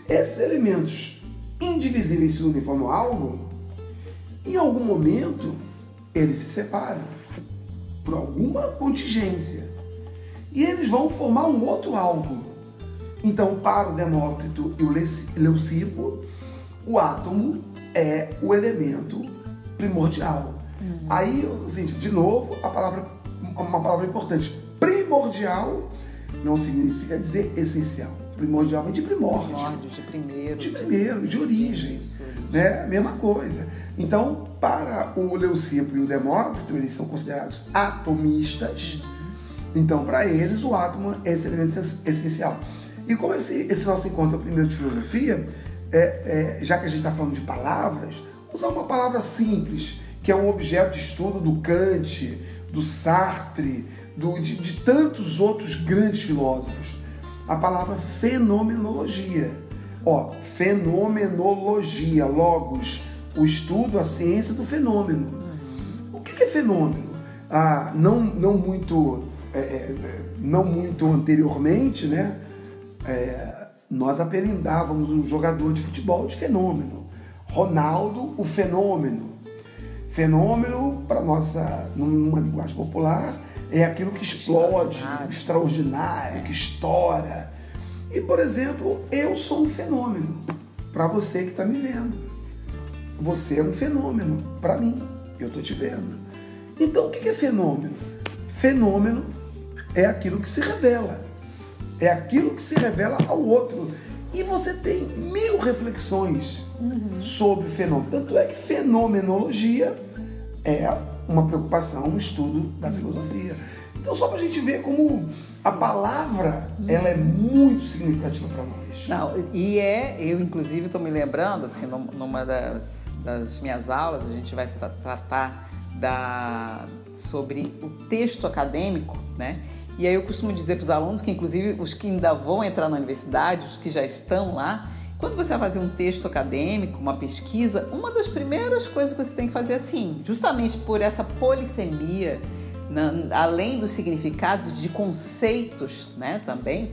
Esses elementos indivisíveis se unem e formam algo, em algum momento eles se separam por alguma contingência e eles vão formar um outro algo. Então, para o Demócrito e o Leucipo, o átomo é o elemento primordial. Uhum. Aí, assim, de novo, a palavra, uma palavra importante. Primordial não significa dizer essencial. Primordial vem de primórdio. Primórdio, de primeiro. De primeiro, de origem. Isso, né? Mesma coisa. Então, para o Leucipo e o Demócrito, eles são considerados atomistas. Uhum então, para eles, o átomo é esse elemento essencial. E como esse, esse nosso encontro é o primeiro de filosofia, é, é, já que a gente está falando de palavras, usar uma palavra simples, que é um objeto de estudo do Kant, do Sartre, do, de, de tantos outros grandes filósofos. A palavra fenomenologia. Ó, fenomenologia, logos, o estudo, a ciência do fenômeno. O que é fenômeno? Ah, não, não muito é, é, não muito anteriormente, né, é, nós apelidávamos um jogador de futebol de fenômeno. Ronaldo, o fenômeno. Fenômeno, para nossa, numa linguagem popular, é aquilo que explode, extraordinário, extraordinário que estoura. E, por exemplo, eu sou um fenômeno para você que está me vendo. Você é um fenômeno para mim. Eu estou te vendo. Então, o que é fenômeno? Fenômeno é aquilo que se revela. É aquilo que se revela ao outro. E você tem mil reflexões uhum. sobre o fenômeno. Tanto é que fenomenologia é uma preocupação, um estudo da filosofia. Então só para a gente ver como a palavra ela é muito significativa para nós. Não, e é, eu inclusive estou me lembrando, assim, numa das, das minhas aulas, a gente vai tra tratar da, sobre o texto acadêmico, né? E aí eu costumo dizer para os alunos que, inclusive, os que ainda vão entrar na universidade, os que já estão lá, quando você vai fazer um texto acadêmico, uma pesquisa, uma das primeiras coisas que você tem que fazer é assim, justamente por essa polissemia, na, além dos significados de conceitos, né, também,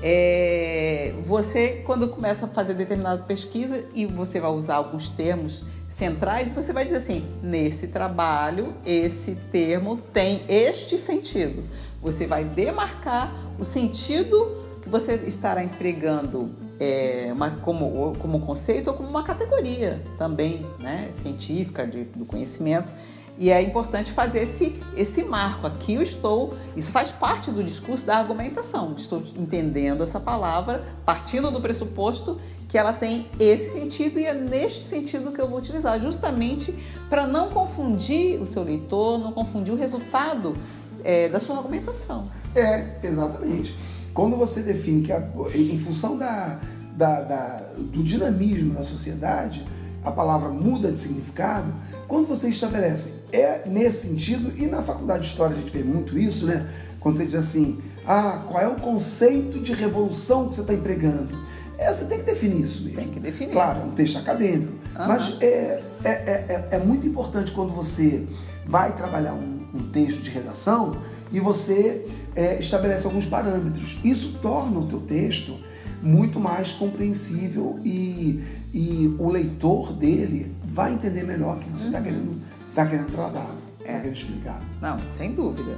é, você quando começa a fazer determinada pesquisa e você vai usar alguns termos centrais, você vai dizer assim: nesse trabalho, esse termo tem este sentido. Você vai demarcar o sentido que você estará empregando é, uma, como, como conceito ou como uma categoria também né, científica de, do conhecimento. E é importante fazer esse, esse marco. Aqui eu estou, isso faz parte do discurso da argumentação. Estou entendendo essa palavra, partindo do pressuposto que ela tem esse sentido e é neste sentido que eu vou utilizar, justamente para não confundir o seu leitor, não confundir o resultado é, da sua argumentação. É, exatamente. Quando você define que, a, em função da, da, da, do dinamismo da sociedade, a palavra muda de significado, quando você estabelece, é nesse sentido, e na faculdade de História a gente vê muito isso, né? Quando você diz assim, ah, qual é o conceito de revolução que você está empregando? É, você tem que definir isso mesmo. Tem que definir. Claro, é um texto acadêmico. Uhum. Mas é, é, é, é, muito importante quando você vai trabalhar um, um texto de redação e você é, estabelece alguns parâmetros. Isso torna o teu texto muito mais compreensível e, e o leitor dele vai entender melhor o que você está uhum. querendo, tá querendo tratar, está é. querendo explicar. Não, sem dúvida.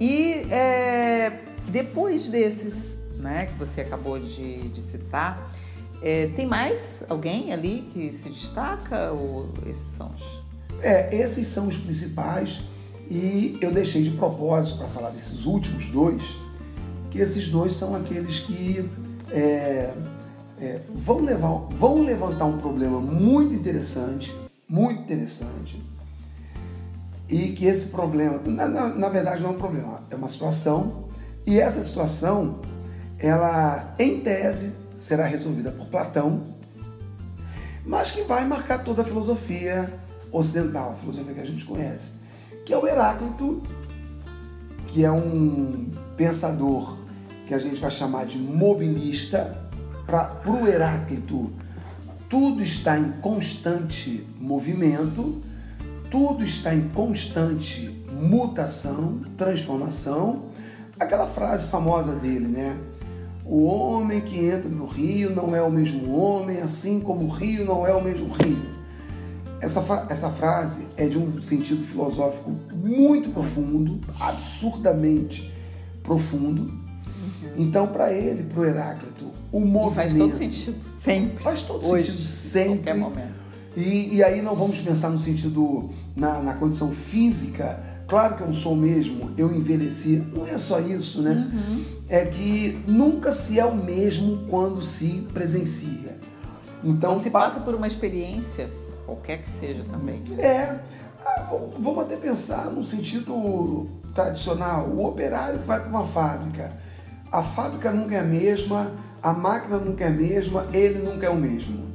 E é, depois desses né, que você acabou de, de citar, é, tem mais alguém ali que se destaca ou esses são os? É, esses são os principais e eu deixei de propósito para falar desses últimos dois, que esses dois são aqueles que é, é, vão, levar, vão levantar um problema muito interessante, muito interessante, e que esse problema, na, na, na verdade não é um problema, é uma situação, e essa situação, ela em tese será resolvida por Platão, mas que vai marcar toda a filosofia ocidental, a filosofia que a gente conhece que é o Heráclito, que é um pensador que a gente vai chamar de mobilista. Para o Heráclito, tudo está em constante movimento, tudo está em constante mutação, transformação. Aquela frase famosa dele, né? O homem que entra no rio não é o mesmo homem, assim como o rio não é o mesmo rio. Essa, essa frase é de um sentido filosófico muito profundo, absurdamente profundo. Uhum. Então, para ele, para o Heráclito, o movimento. E faz todo sentido, sempre. Faz todo Hoje, sentido, sempre. Em qualquer momento. E, e aí não vamos pensar no sentido, na, na condição física. Claro que eu não sou o mesmo, eu envelheci. Não é só isso, né? Uhum. É que nunca se é o mesmo quando se presencia. Então, quando se passa por uma experiência qualquer que seja também. É. Ah, vamos até pensar no sentido tradicional. O operário que vai para uma fábrica. A fábrica nunca é a mesma, a máquina nunca é a mesma, ele nunca é o mesmo.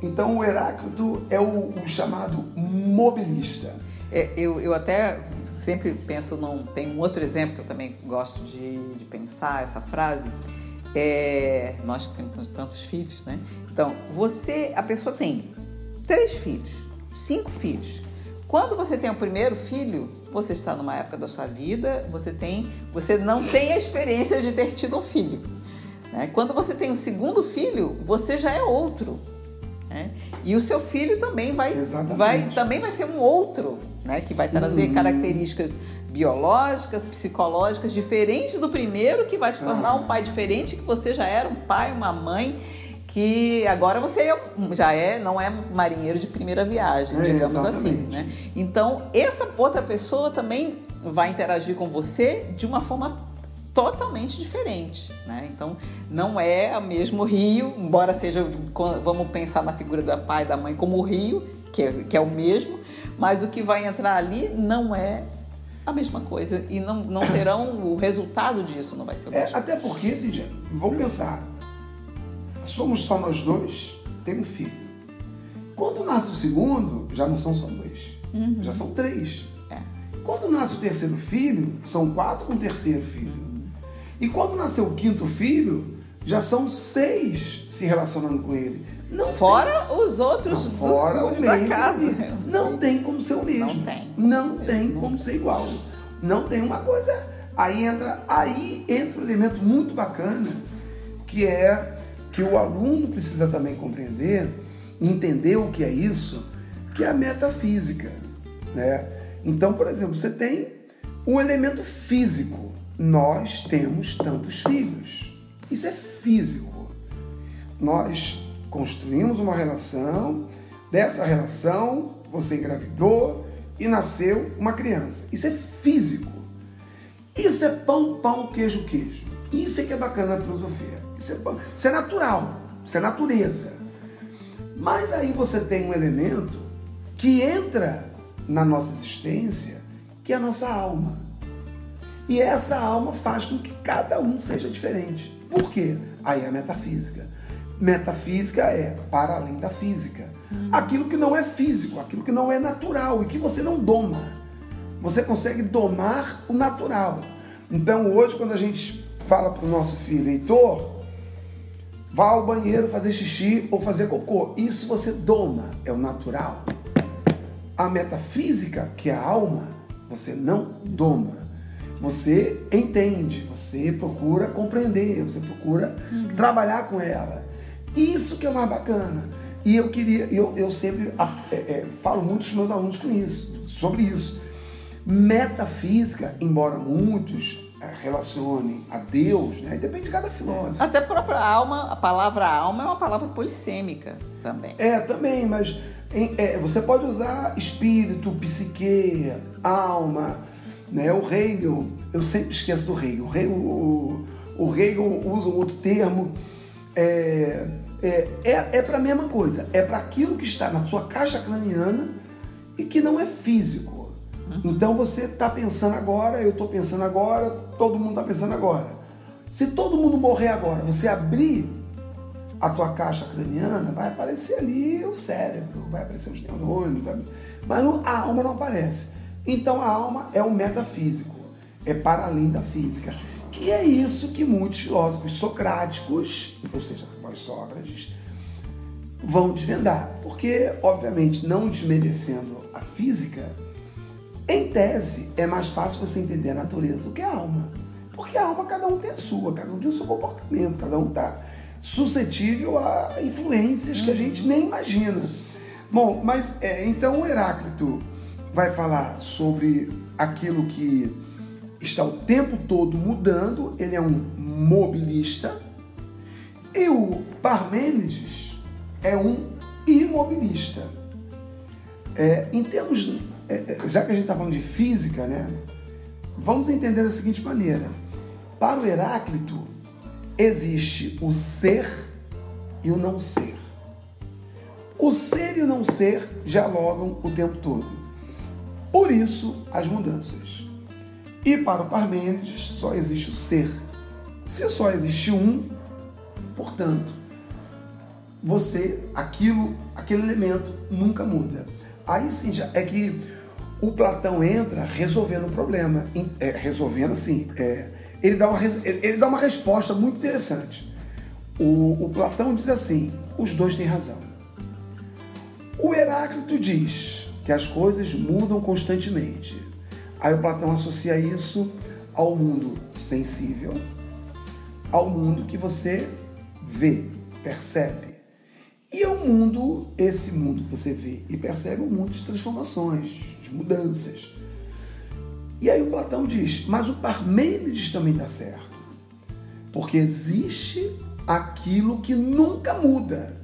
Então o Heráclito é o, o chamado mobilista. É, eu, eu até sempre penso num. Tem um outro exemplo que eu também gosto de, de pensar essa frase. É, nós que temos tantos filhos, né? Então, você, a pessoa tem três filhos, cinco filhos. Quando você tem o primeiro filho, você está numa época da sua vida, você tem, você não tem a experiência de ter tido um filho. Né? Quando você tem o segundo filho, você já é outro. Né? E o seu filho também vai, vai, também vai ser um outro, né? que vai trazer uhum. características biológicas, psicológicas diferentes do primeiro, que vai te tornar um pai diferente, que você já era um pai, uma mãe que agora você já é, não é marinheiro de primeira viagem, é, digamos assim, né? Então, essa outra pessoa também vai interagir com você de uma forma totalmente diferente, né? Então, não é o mesmo rio, embora seja, vamos pensar na figura do pai e da mãe como o rio, que é, que é o mesmo, mas o que vai entrar ali não é a mesma coisa e não, não terão o resultado disso, não vai ser o É, mesmo. até porque, Cíntia, vamos pensar. Somos só nós dois, tem um filho. Quando nasce o segundo, já não são só dois. Já são três. É. Quando nasce o terceiro filho, são quatro com o terceiro filho. E quando nasceu o quinto filho, já são seis se relacionando com ele. Não Fora os outros Não, fora o da meio casa. Não tem como ser o mesmo. Não tem. Não tem como ser igual. Não tem uma coisa. Aí entra, aí entra um elemento muito bacana, que é que o aluno precisa também compreender, entender o que é isso, que é a metafísica. Né? Então, por exemplo, você tem o elemento físico. Nós temos tantos filhos. Isso é físico nós construímos uma relação, dessa relação você engravidou e nasceu uma criança. Isso é físico. Isso é pão, pão, queijo, queijo. Isso é que é bacana na filosofia. Isso é, isso é natural, isso é natureza. Mas aí você tem um elemento que entra na nossa existência, que é a nossa alma. E essa alma faz com que cada um seja diferente. Por quê? Aí é a metafísica. Metafísica é para além da física. Aquilo que não é físico, aquilo que não é natural e que você não doma. Você consegue domar o natural. Então hoje, quando a gente fala para o nosso filho, Heitor, vá ao banheiro fazer xixi ou fazer cocô. Isso você doma, é o natural. A metafísica, que é a alma, você não doma. Você entende, você procura compreender, você procura trabalhar com ela. Isso que é o mais bacana. E eu queria, eu, eu sempre é, é, falo muito com os meus alunos com isso, sobre isso. Metafísica, embora muitos é, relacionem a Deus, né? depende de cada filósofo. Até a própria alma, a palavra alma é uma palavra polissêmica também. É, também, mas em- é, você pode usar espírito, psique, alma, né? O Hegel, eu sempre esqueço do Hegel. O Hegel, o, o Hegel usa um outro termo. É, é, é, é para a mesma coisa. É para aquilo que está na sua caixa craniana e que não é físico. Então você está pensando agora, eu estou pensando agora, todo mundo está pensando agora. Se todo mundo morrer agora, você abrir a tua caixa craniana, vai aparecer ali o cérebro, vai aparecer os neurônios, vai- mas a alma não aparece. Então a alma é o metafísico, é para além da física. Que é isso que muitos filósofos socráticos, ou seja, nós Sócrates, vão desvendar. Porque, obviamente, não desmerecendo a física, em tese, é mais fácil você entender a natureza do que a alma. Porque a alma, cada um tem a sua, cada um tem o seu comportamento, cada um está suscetível a influências que a gente nem imagina. Bom, mas é, então Heráclito vai falar sobre aquilo que está o tempo todo mudando, ele é um mobilista, e o Parmênides é um imobilista. É, em termos, é, é, já que a gente está falando de física, né, vamos entender da seguinte maneira: para o Heráclito existe o ser e o não ser. O ser e o não ser dialogam o tempo todo. Por isso, as mudanças. E para o Parmênides só existe o ser. Se só existe um, portanto, você, aquilo, aquele elemento nunca muda. Aí sim, já é que o Platão entra resolvendo o problema. Em- é, resolvendo assim, é, ele, dá uma, ele dá uma resposta muito interessante. O, o Platão diz assim: os dois têm razão. O Heráclito diz que as coisas mudam constantemente. Aí o Platão associa isso ao mundo sensível, ao mundo que você vê, percebe. E é um mundo, esse mundo que você vê e percebe, é um mundo de transformações, de mudanças. E aí o Platão diz, mas o Parmênides também está certo. Porque existe aquilo que nunca muda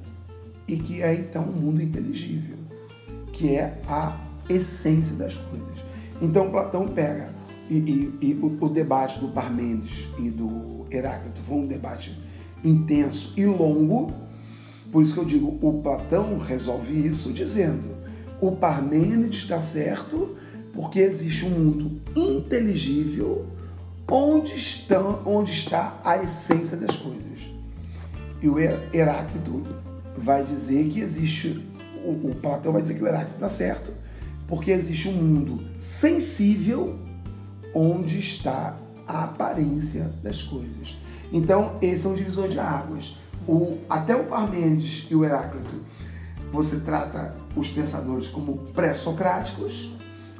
e que é então um mundo inteligível, que é a essência das coisas. Então Platão pega e, e- e o, o debate do Parmênides e do Heráclito foi um debate intenso e longo. Por isso que eu digo, o Platão resolve isso dizendo: o Parmênides está certo Porque existe um mundo inteligível onde, onde está a essência das coisas. E o Heráclito vai dizer que existe, o, o Platão vai dizer que o Heráclito está certo, porque existe um mundo sensível onde está a aparência das coisas. Então, esse é um divisor de águas. O, até o Parmênides e o Heráclito, você trata os pensadores como pré-socráticos.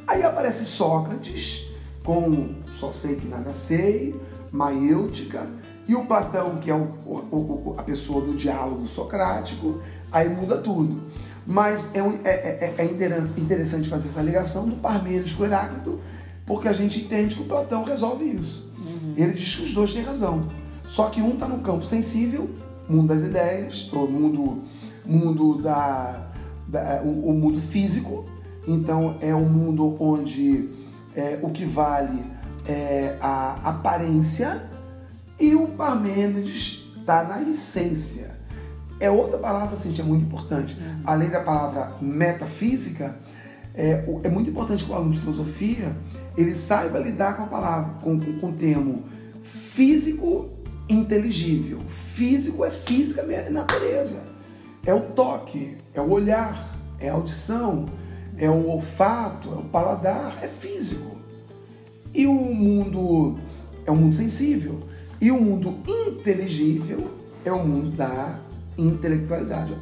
Aí aparece Sócrates, com só sei que nada sei, maêutica, e o Platão, que é o, o, a pessoa do diálogo socrático, aí muda tudo. Mas é, é, é, é interessante fazer essa ligação do Parmênides com o Heráclito, porque a gente entende que o Platão resolve isso. Uhum. Ele diz que os dois têm razão. Só que um está no campo sensível, mundo das ideias, o mundo, mundo da, da o, o, mundo físico. Então é um mundo onde é, o que vale é a aparência e o Parmênides está na essência. É outra palavra, é muito importante. Uhum. Além da palavra metafísica, é, é muito importante que o aluno de filosofia ele saiba lidar com a palavra, com, com, com o termo físico inteligível. Físico é física, é natureza. É o toque, é o olhar, é a audição, é o olfato, é o paladar, é físico. E o mundo é um mundo sensível. E o mundo inteligível é o mundo da intelectualidade.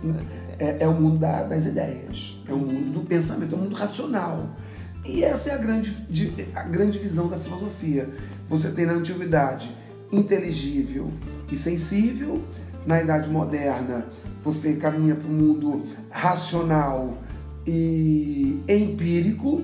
É, é o mundo da, das ideias. É o mundo do pensamento, é o mundo racional. E essa é a grande, a grande visão da filosofia. Você tem na antiguidade inteligível e sensível, na Idade Moderna você caminha para o mundo racional e empírico,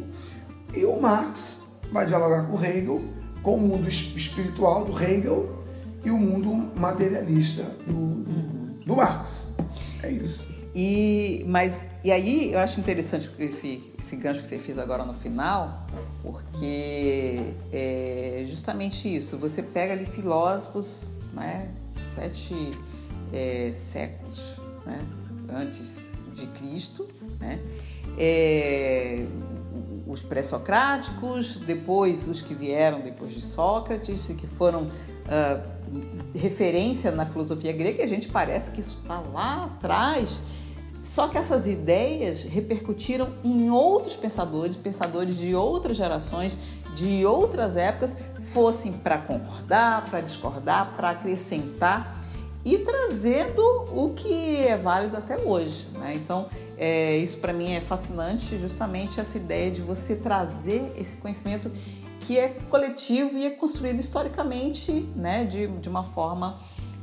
e o Marx vai dialogar com Hegel, com o mundo espiritual do Hegel e o mundo materialista do, do, do Marx. É isso. E, mas, e aí eu acho interessante esse, esse gancho que você fez agora no final, porque é justamente isso. Você pega ali filósofos, né, sete é, séculos né, antes de Cristo, né, é, os pré-socráticos, depois os que vieram depois de Sócrates, que foram uh, referência na filosofia grega, e a gente parece que isso está lá atrás só que essas ideias repercutiram em outros pensadores, pensadores de outras gerações, de outras épocas, fossem para concordar, para discordar, para acrescentar e trazendo o que é válido até hoje. Né? Então, é, isso para mim é fascinante, justamente essa ideia de você trazer esse conhecimento que é coletivo e é construído historicamente né? de, de uma forma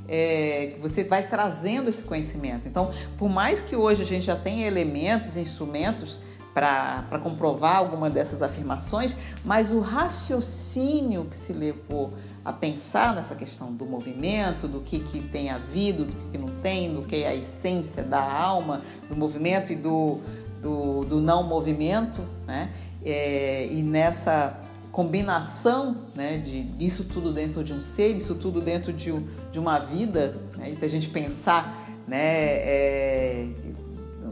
é, você vai trazendo esse conhecimento. Então, por mais que hoje a gente já tenha elementos, instrumentos para comprovar alguma dessas afirmações, mas o raciocínio que se levou a pensar nessa questão do movimento, do que, que tem havido, do que, que não tem, do que é a essência da alma, do movimento e do, do, do não movimento, né? É, e nessa combinação né, de isso tudo dentro de um ser, isso tudo dentro de, de uma vida, né, e a gente pensar, né, é,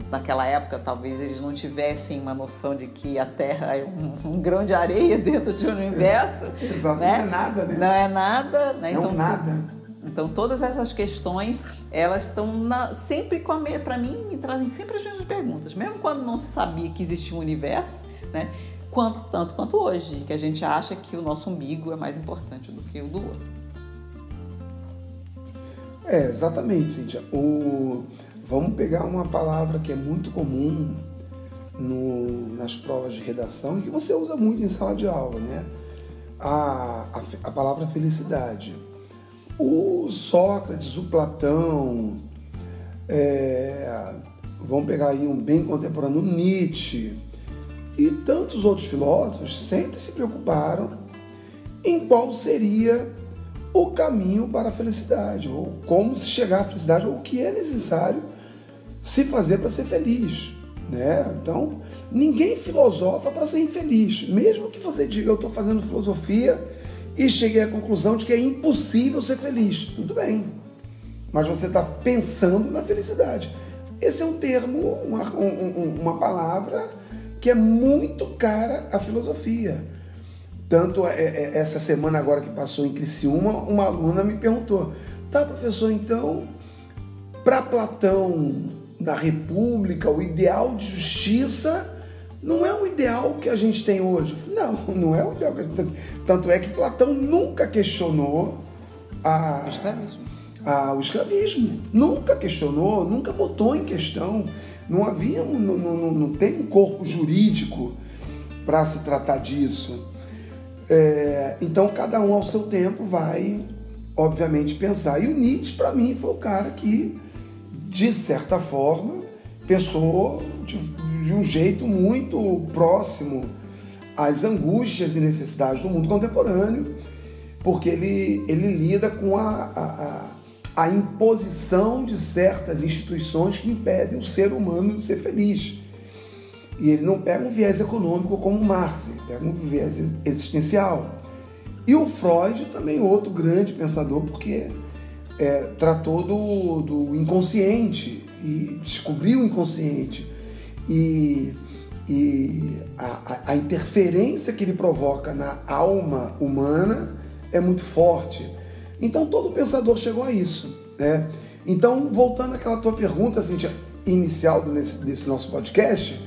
naquela época talvez eles não tivessem uma noção de que a Terra é um, um grão de areia dentro de um universo. Exato, né? não é nada, né? Não é nada, né? Não então, nada. Então todas essas questões, elas estão sempre com a para mim me trazem sempre as mesmas perguntas, mesmo quando não se sabia que existia um universo, né? Quanto, tanto quanto hoje, que a gente acha que o nosso umbigo é mais importante do que o do outro. É, exatamente, Cíntia. O... Vamos pegar uma palavra que é muito comum no... nas provas de redação e que você usa muito em sala de aula, né? A, a, a palavra felicidade. O Sócrates, o Platão, é... vamos pegar aí um bem contemporâneo, Nietzsche, e tantos outros filósofos sempre se preocuparam em qual seria o caminho para a felicidade, ou como se chegar à felicidade, ou o que é necessário se fazer para ser feliz. Né? Então, ninguém filosofa para ser infeliz. Mesmo que você diga, eu estou fazendo filosofia e cheguei à conclusão de que é impossível ser feliz. Tudo bem. Mas você está pensando na felicidade. Esse é um termo, uma, um, uma palavra que é muito cara a filosofia. Tanto é, é, essa semana agora que passou em Criciúma, uma aluna me perguntou: tá, professor, então, para Platão, na República, o ideal de justiça não é o ideal que a gente tem hoje. Falei, não, não é o ideal que a gente tem. Tanto é que Platão nunca questionou a, O escravismo. a- o escravismo. Nunca questionou, nunca botou em questão. Não havia, não, não, não- não tem um corpo jurídico para se tratar disso. É, então cada um ao seu tempo vai, obviamente, pensar. E o Nietzsche, para mim, foi o cara que, de certa forma, pensou de, de um jeito muito próximo às angústias e necessidades do mundo contemporâneo, porque ele, ele lida com a, a, a, a imposição de certas instituições que impedem o ser humano de ser feliz. E ele não pega um viés econômico como Marx, ele pega um viés ex- existencial. E o Freud também outro grande pensador, porque é, tratou do, do inconsciente e descobriu o inconsciente. E, e a- a interferência que ele provoca na alma humana é muito forte. Então todo pensador chegou a isso. Né? Então, voltando àquela tua pergunta, Cintia, inicial desse, desse nosso podcast,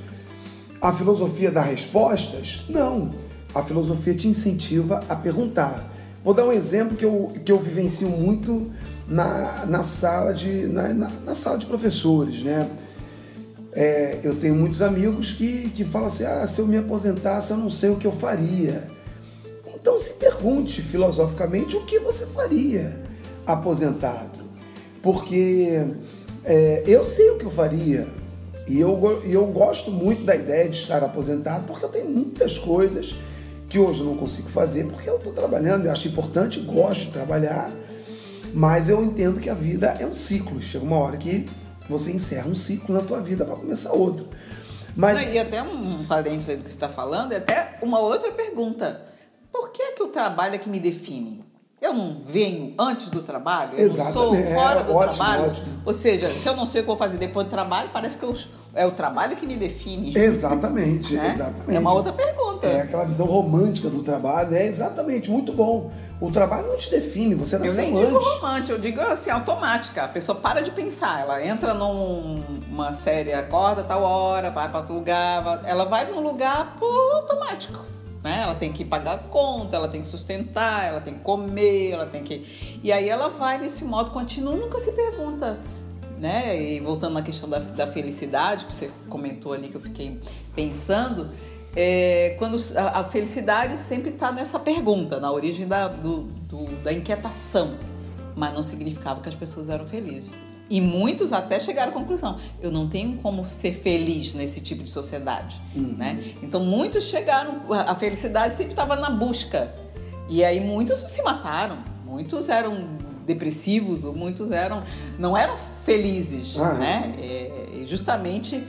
a filosofia dá respostas? Não. A filosofia te incentiva a perguntar. Vou dar um exemplo que eu, que eu vivencio muito na, na, sala, de, na, na, na sala de professores, né? É, eu tenho muitos amigos que, que falam assim, ah, se eu me aposentasse eu não sei o que eu faria. Então se pergunte filosoficamente o que você faria aposentado. Porque é, eu sei o que eu faria. E eu, eu gosto muito da ideia de estar aposentado, porque eu tenho muitas coisas que hoje eu não consigo fazer, porque eu estou trabalhando, eu acho importante, gosto de trabalhar, mas eu entendo que a vida é um ciclo. Chega uma hora que você encerra um ciclo na tua vida para começar outro. Mas e até um parente do que você está falando, é até uma outra pergunta. Por que, que o trabalho é que me define? Eu não venho antes do trabalho? Eu não sou Exatamente. fora É, do ótimo, trabalho? ótimo. Ou seja, se eu não sei o que eu vou fazer depois do trabalho, parece que eu- é o trabalho que me define. Exatamente, né? exatamente. É uma outra pergunta. É aquela visão romântica do trabalho, é exatamente, muito bom. O trabalho não te define, você Eu nasceu nem digo antes. romântico, eu digo assim, automática. A pessoa para de pensar. Ela entra numa série, acorda tal hora, vai para outro lugar. Ela vai num lugar por automático. Né? Ela tem que pagar a conta, ela tem que sustentar, ela tem que comer, ela tem que. E aí ela vai nesse modo contínuo, nunca se pergunta. Né? E voltando na questão da, da felicidade, que você comentou ali, que eu fiquei pensando, é, quando a, a felicidade sempre está nessa pergunta, na origem da, do- do- da inquietação, mas não significava que as pessoas eram felizes. E muitos até chegaram à conclusão: eu não tenho como ser feliz nesse tipo de sociedade. Né? Então muitos chegaram, a felicidade sempre estava na busca. E aí muitos se mataram, muitos eram depressivos, ou muitos eram não eram felizes, Ah, né? É, e justamente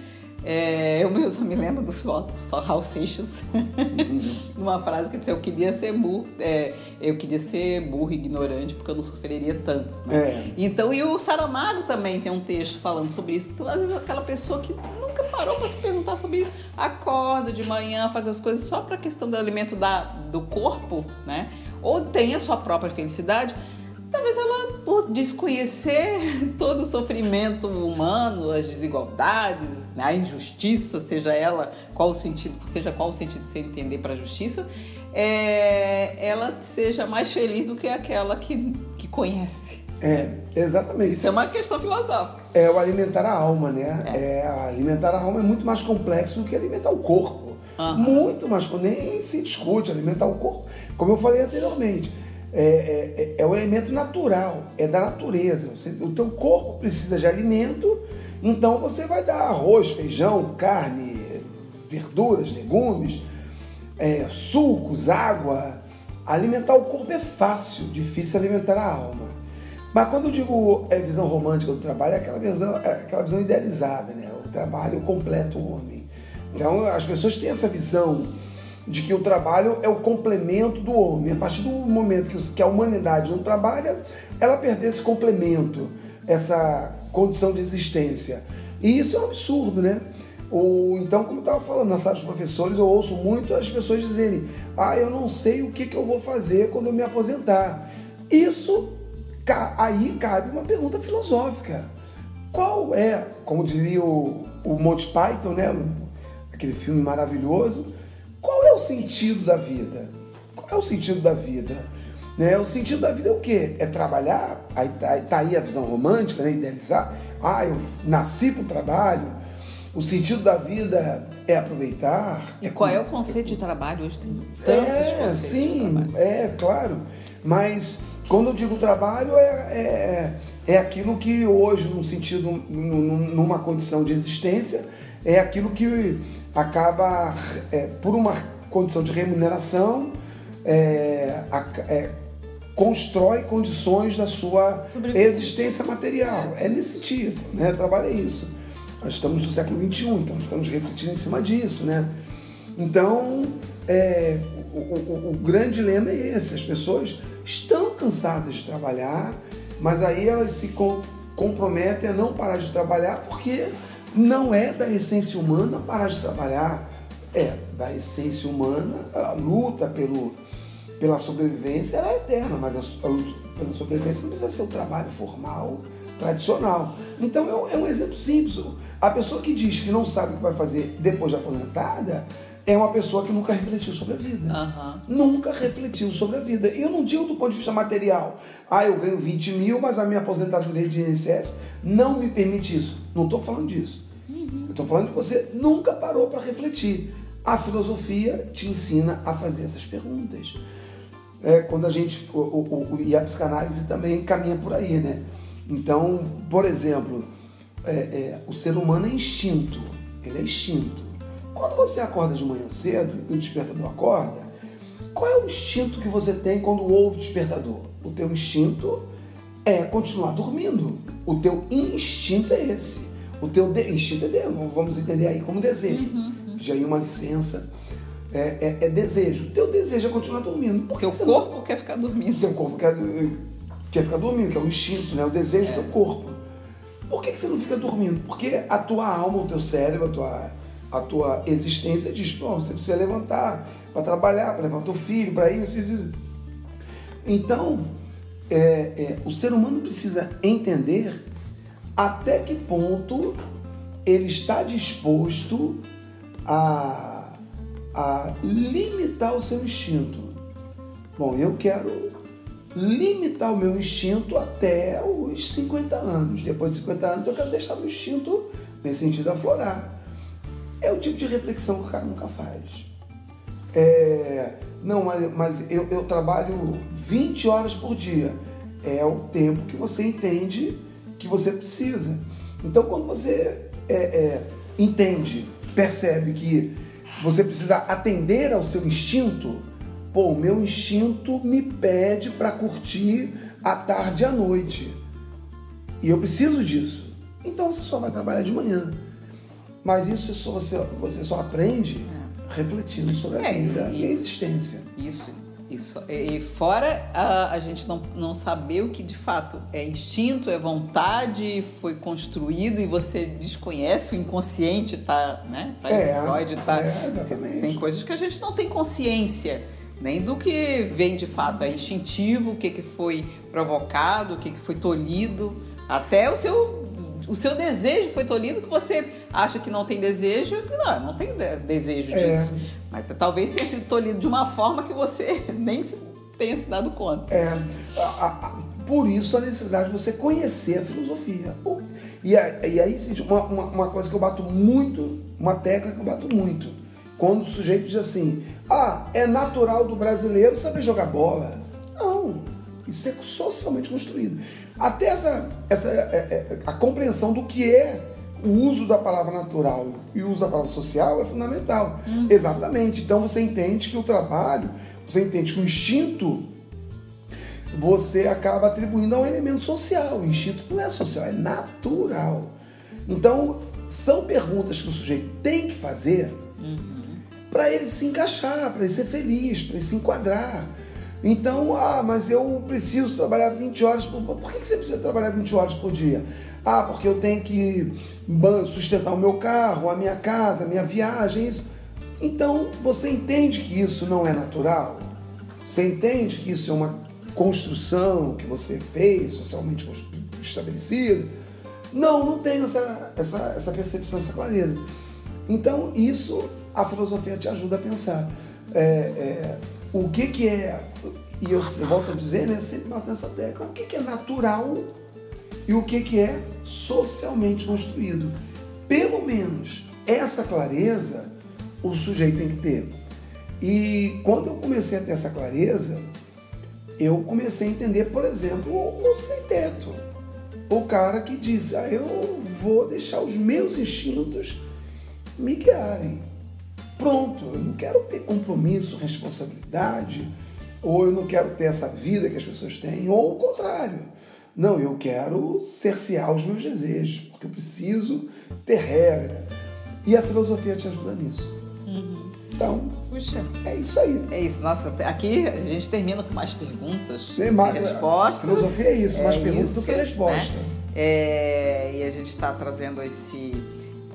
é, eu mesmo me lembro do filósofo Raul Seixas, numa frase que disse: eu queria ser burro, é, eu queria ser burro e ignorante porque eu não sofreria tanto. né? É. Então, e o Saramago também tem um texto falando sobre isso. Então, às vezes, aquela pessoa que nunca parou para se perguntar sobre isso, acorda de manhã, faz as coisas só para a questão do alimento da, do corpo, né? Ou tem a sua própria felicidade. Talvez ela, por desconhecer todo o sofrimento humano, as desigualdades, né, a injustiça, seja ela qual o sentido, seja qual o sentido de você entender para a justiça, é, ela seja mais feliz do que aquela que, que conhece. É, exatamente. Isso é uma questão filosófica. É o alimentar a alma, né? É. alimentar a alma é muito mais complexo do que alimentar o corpo. Aham. Muito mais, nem se discute alimentar o corpo. Como eu falei anteriormente, é, é- é- é o elemento natural, é da natureza. Você- o teu corpo precisa de alimento, então você vai dar arroz, feijão, carne, verduras, legumes, é, sucos, água. Alimentar o corpo é fácil, difícil alimentar a alma. Mas quando eu digo é, visão romântica do trabalho, é aquela visão, é aquela visão idealizada, né? O trabalho completa o homem. Então as pessoas têm essa visão de que o trabalho é o complemento do homem. A partir do momento que, a humanidade não trabalha, ela perde esse complemento, essa condição de existência. E isso é um absurdo, né? Ou então, como eu estava falando, na sala dos professores, eu ouço muito as pessoas dizerem: ah, eu não sei o que, que eu vou fazer quando eu me aposentar. Isso, aí cabe uma pergunta filosófica. Qual é, como diria o, o Monty Python, né? aquele filme maravilhoso, qual é o sentido da vida? Qual é o sentido da vida? Né? O sentido da vida é o quê? É trabalhar? Aí tá, tá aí a visão romântica, né? idealizar. Ah, eu nasci para o trabalho. O sentido da vida é aproveitar. E é qual é o conceito de trabalho hoje? Tem tantos é, conceitos sim, é claro. Mas quando eu digo trabalho, é, é, é aquilo que hoje, num sentido, numa condição de existência, é aquilo que acaba, é, por uma condição de remuneração, é, a, é, constrói condições da sua existência material. É nesse sentido, né? Trabalho é isso. Nós estamos no século XXI, então estamos refletindo em cima disso, né? Então, é, o, o, o, grande lema é esse: as pessoas estão cansadas de trabalhar, mas aí elas se com, comprometem a não parar de trabalhar porque não é da essência humana parar de trabalhar. É da essência humana a luta pelo, pela sobrevivência ela é eterna, mas a, luta pela sobrevivência não precisa ser um trabalho formal, tradicional. Então é um, é um exemplo simples. A pessoa que diz que não sabe o que vai fazer depois de aposentada é uma pessoa que nunca refletiu sobre a vida. Uhum. Nunca refletiu sobre a vida. E eu não digo do ponto de vista material. Ah, eu ganho 20 mil, mas a minha aposentadoria de INSS não me permite isso. Não estou falando disso. Uhum. Eu estou falando que você nunca parou para refletir. A filosofia te ensina a fazer essas perguntas. É, quando a gente. O, o, o, e a psicanálise também caminha por aí, né? Então, por exemplo, é, é, o ser humano é instinto. Ele é instinto. Quando você acorda de manhã cedo e o despertador acorda, qual é o instinto que você tem quando ouve o despertador? O teu instinto é continuar dormindo. O teu instinto é esse. O teu instinto é dele, vamos entender aí como desejo. Uhum, uhum. Já aí uma licença. É, é, é, desejo. O teu desejo é continuar dormindo. Porque o corpo não... quer ficar dormindo. O teu corpo quer, quer ficar dormindo, que é o instinto, né? o desejo é. do teu corpo. Por que, que você não fica dormindo? Porque a tua alma, o teu cérebro, a tua a tua existência diz, pô, você precisa levantar para trabalhar, para levar teu filho, para isso, isso. Então, é, é, o ser humano precisa entender até que ponto ele está disposto a, a limitar o seu instinto. Bom, eu quero limitar o meu instinto até os 50 anos. Depois de 50 anos, eu quero deixar o instinto, nesse sentido, aflorar. É o tipo de reflexão que o cara nunca faz. É, não, mas, mas eu, eu, trabalho 20 horas por dia. É o tempo que você entende que você precisa. Então, quando você é, é, entende, percebe que você precisa atender ao seu instinto, pô, o meu instinto me pede para curtir a tarde e a noite. E eu preciso disso. Então você só vai trabalhar de manhã. Mas isso só você, você só aprende é. refletindo sobre a é, vida e, e, a existência. Isso, isso. E fora a, a gente não, não saber o que de fato é instinto, é vontade, foi construído e você desconhece, o inconsciente está, né? Pra é, Freud tá, é, exatamente. Tem coisas que a gente não tem consciência nem do que vem de fato, é instintivo, o que, que foi provocado, o que, que foi tolhido, até o seu o seu desejo foi tolhido que você acha que não tem desejo. Não, não tem desejo é. disso. É. Mas talvez tenha sido tolhido de uma forma que você nem tenha se dado conta. É. Por isso a necessidade de você conhecer a filosofia. E aí, uma, uma, uma coisa que eu bato muito, uma tecla que eu bato muito. Quando o sujeito diz assim, ah, é natural do brasileiro saber jogar bola. Não, isso é socialmente construído. Até essa, essa é, é, a compreensão do que é o uso da palavra natural e o uso da palavra social é fundamental. Uhum. Exatamente. Então você entende que o trabalho, você entende que o instinto você acaba atribuindo a um elemento social. O instinto não é social, é natural. Então, são perguntas que o sujeito tem que fazer uhum. para ele se encaixar, para ele ser feliz, para ele se enquadrar. Então, ah, mas eu preciso trabalhar 20 horas por Por que você precisa trabalhar 20 horas por dia? Ah, porque eu tenho que sustentar o meu carro, a minha casa, a minha viagem. Então, você entende que isso não é natural? Você entende que isso é uma construção que você fez, socialmente estabelecida? Não, não tenho essa, essa, essa percepção, essa clareza. Então, isso a filosofia te ajuda a pensar. É, é, o que, que é, e eu volto a dizer, né, sempre bato nessa tecla, o que, que é natural e o que, que é socialmente construído. Pelo menos essa clareza o sujeito tem que ter. E quando eu comecei a ter essa clareza, eu comecei a entender, por exemplo, o sem teto. O cara que diz, ah, eu vou deixar os meus instintos me guiarem. Pronto, eu não quero ter compromisso, responsabilidade, ou eu não quero ter essa vida que as pessoas têm, ou o contrário. Não, eu quero cercear os meus desejos, porque eu preciso ter regra. E a filosofia te ajuda nisso. Então, Puxa. é isso aí. É isso, nossa, aqui a gente termina com mais perguntas Tem mais- respostas. filosofia é isso, mais perguntas do que né? resposta. É, e a gente está trazendo esse,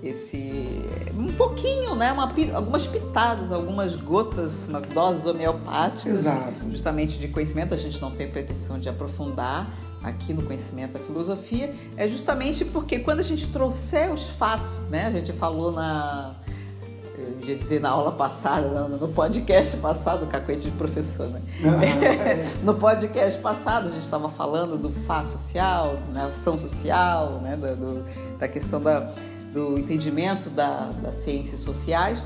esse um pouquinho, né? Uma, algumas pitadas, algumas gotas, umas doses homeopáticas, Exato. justamente de conhecimento. A gente não tem pretensão de aprofundar aqui no conhecimento da filosofia, é justamente porque quando a gente trouxer os fatos, né? A gente falou na eu ia dizer na aula passada, no, podcast passado, cacuete de professor, né? no podcast passado a gente estava falando do fato social, da ação social, né? da, do- da questão da, do entendimento da, das ciências sociais.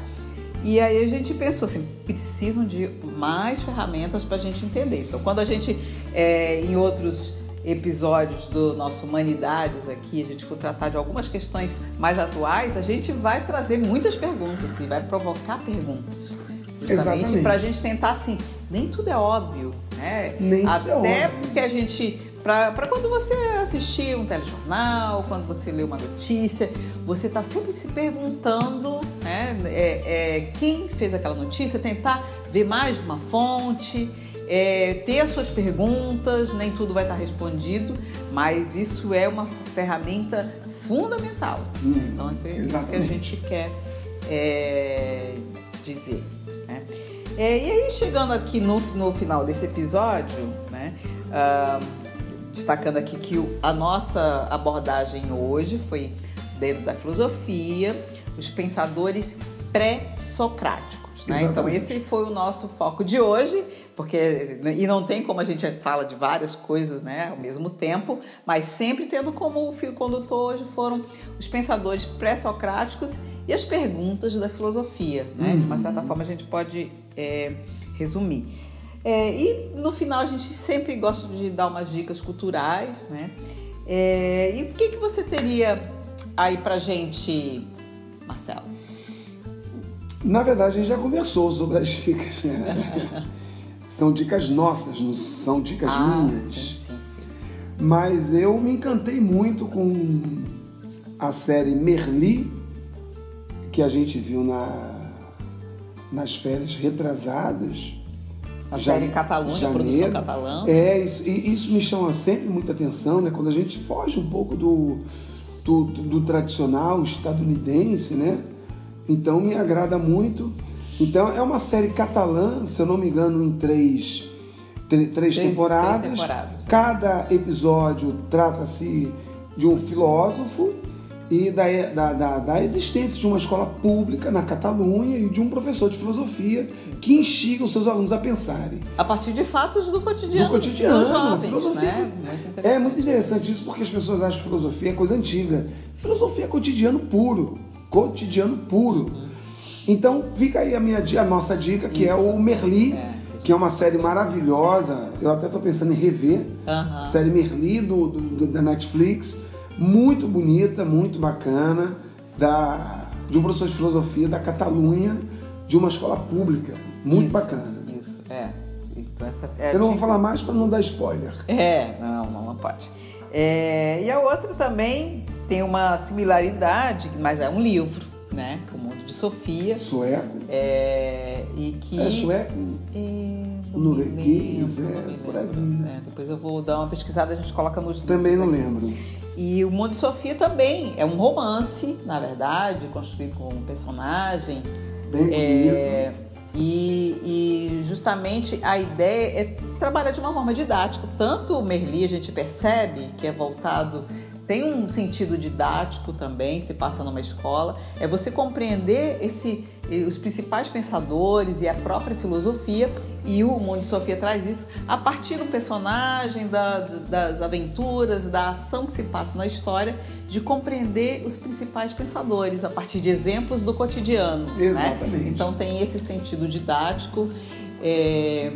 E aí a gente pensou assim, precisam de mais ferramentas para a gente entender. Então, quando a gente, é, em outros episódios do nosso Humanidades aqui, a gente for tratar de algumas questões mais atuais, a gente vai trazer muitas perguntas e vai provocar perguntas. Justamente para a gente tentar assim, nem tudo é óbvio, né? Nem tudo Até é óbvio. porque a gente, para quando você assistir um telejornal, quando você lê uma notícia, você está sempre se perguntando, né? é, é, quem fez aquela notícia, tentar ver mais de uma fonte, é, ter as suas perguntas, nem tudo vai estar respondido, mas isso é uma ferramenta fundamental. Hum, então, é isso que a gente quer é, dizer. né? É, e aí, chegando aqui no, no final desse episódio, né, ah, destacando aqui que a nossa abordagem hoje foi dentro da filosofia, os pensadores pré-socráticos. Né? Então, esse foi o nosso foco de hoje, porque e não tem como a gente fala de várias coisas né, ao mesmo tempo, mas sempre tendo como fio condutor hoje foram os pensadores pré-socráticos e as perguntas da filosofia. Né? De uma certa forma, a gente pode é, resumir. É, e no final, a gente sempre gosta de dar umas dicas culturais. Né? É, e o que, que você teria aí pra gente, Marcelo? Na verdade, a gente já conversou sobre as dicas, né? são dicas nossas, não são dicas minhas. Ah, sim, sim, sim. Mas eu me encantei muito com a série Merli, que a gente viu na, nas férias retrasadas. A Ja- série Catalunha, produção catalã. É, isso, e isso me chama sempre muita atenção, né? Quando a gente foge um pouco do, do, do- tradicional estadunidense, né? Então me agrada muito. Então é uma série catalã, se eu não me engano, em três, três, Três- temporadas. três temporadas. Cada episódio trata-se de um filósofo e da, da, da, da existência de uma escola pública na Catalunha e de um professor de filosofia que instiga os seus alunos a pensarem A partir de fatos do cotidiano, do cotidiano. dos jovens, filosofia né? Muito é muito interessante isso porque as pessoas acham que filosofia é coisa antiga. Filosofia é cotidiano puro, cotidiano puro. Então fica aí a minha a nossa dica que é Isso. o Merli, É. que é uma série maravilhosa. Eu até estou pensando em rever a série Merli do, do- do- da Netflix, muito bonita, muito bacana, da de um professor de filosofia da Catalunha, de uma escola pública, muito Isso, bacana. Isso, é. Então, essa é Eu não vou falar mais para não dar spoiler. É, não, não, não pode. É, e a outra também tem uma similaridade, mas é um livro, né? Que é o Mundo de Sofia. Sueco. É, e que. É sueco? É, Norueguês, lembro, é, por lembro. ali, né? Depois eu vou dar uma pesquisada, a gente coloca nos Também não aqui. E o Mundo de Sofia também é um romance, na verdade, construído com um personagem. Bem bonito. É, e, e justamente a ideia é trabalhar de uma forma didática. Tanto o Merli a gente percebe que é voltado, tem um sentido didático também, se passa numa escola, é você compreender esse, os principais pensadores e a própria filosofia. E o Mundo de Sofia traz isso a partir do personagem, da- das aventuras, da ação que se passa na história, de compreender os principais pensadores a partir de exemplos do cotidiano. né? Exatamente. Então tem esse sentido didático é,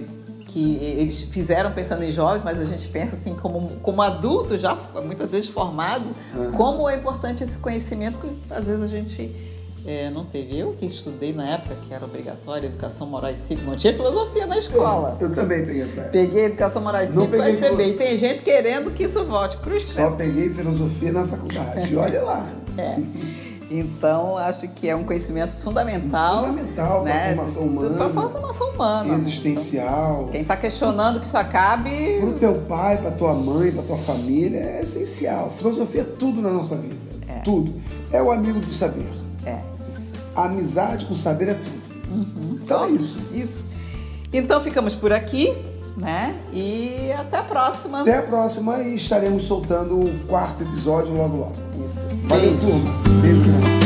que eles fizeram pensando em jovens, mas a gente pensa assim como, como adulto já muitas vezes formado, Aham. como é importante esse conhecimento que às vezes a gente é, não teve. Eu que estudei na época que era obrigatória educação moral e cívica, não tinha filosofia na escola. Eu também peguei essa época. Peguei educação moral e cívica e filo- E tem gente querendo que isso volte. Só peguei filosofia na faculdade. Olha lá. É. Então, acho que é um conhecimento fundamental. Fundamental para a formação humana. Para a formação humana. Existencial. Quem está questionando que isso acabe. Pro teu pai, pra tua mãe, pra tua família, é essencial. Filosofia é tudo na nossa vida. É. Tudo. É o amigo do saber. É, isso. A amizade com o saber é tudo. Então é isso. Isso. Então, ficamos por aqui, né? E até a próxima. Até a próxima e estaremos soltando o quarto episódio logo logo. Valeu, turma. Beijo grande.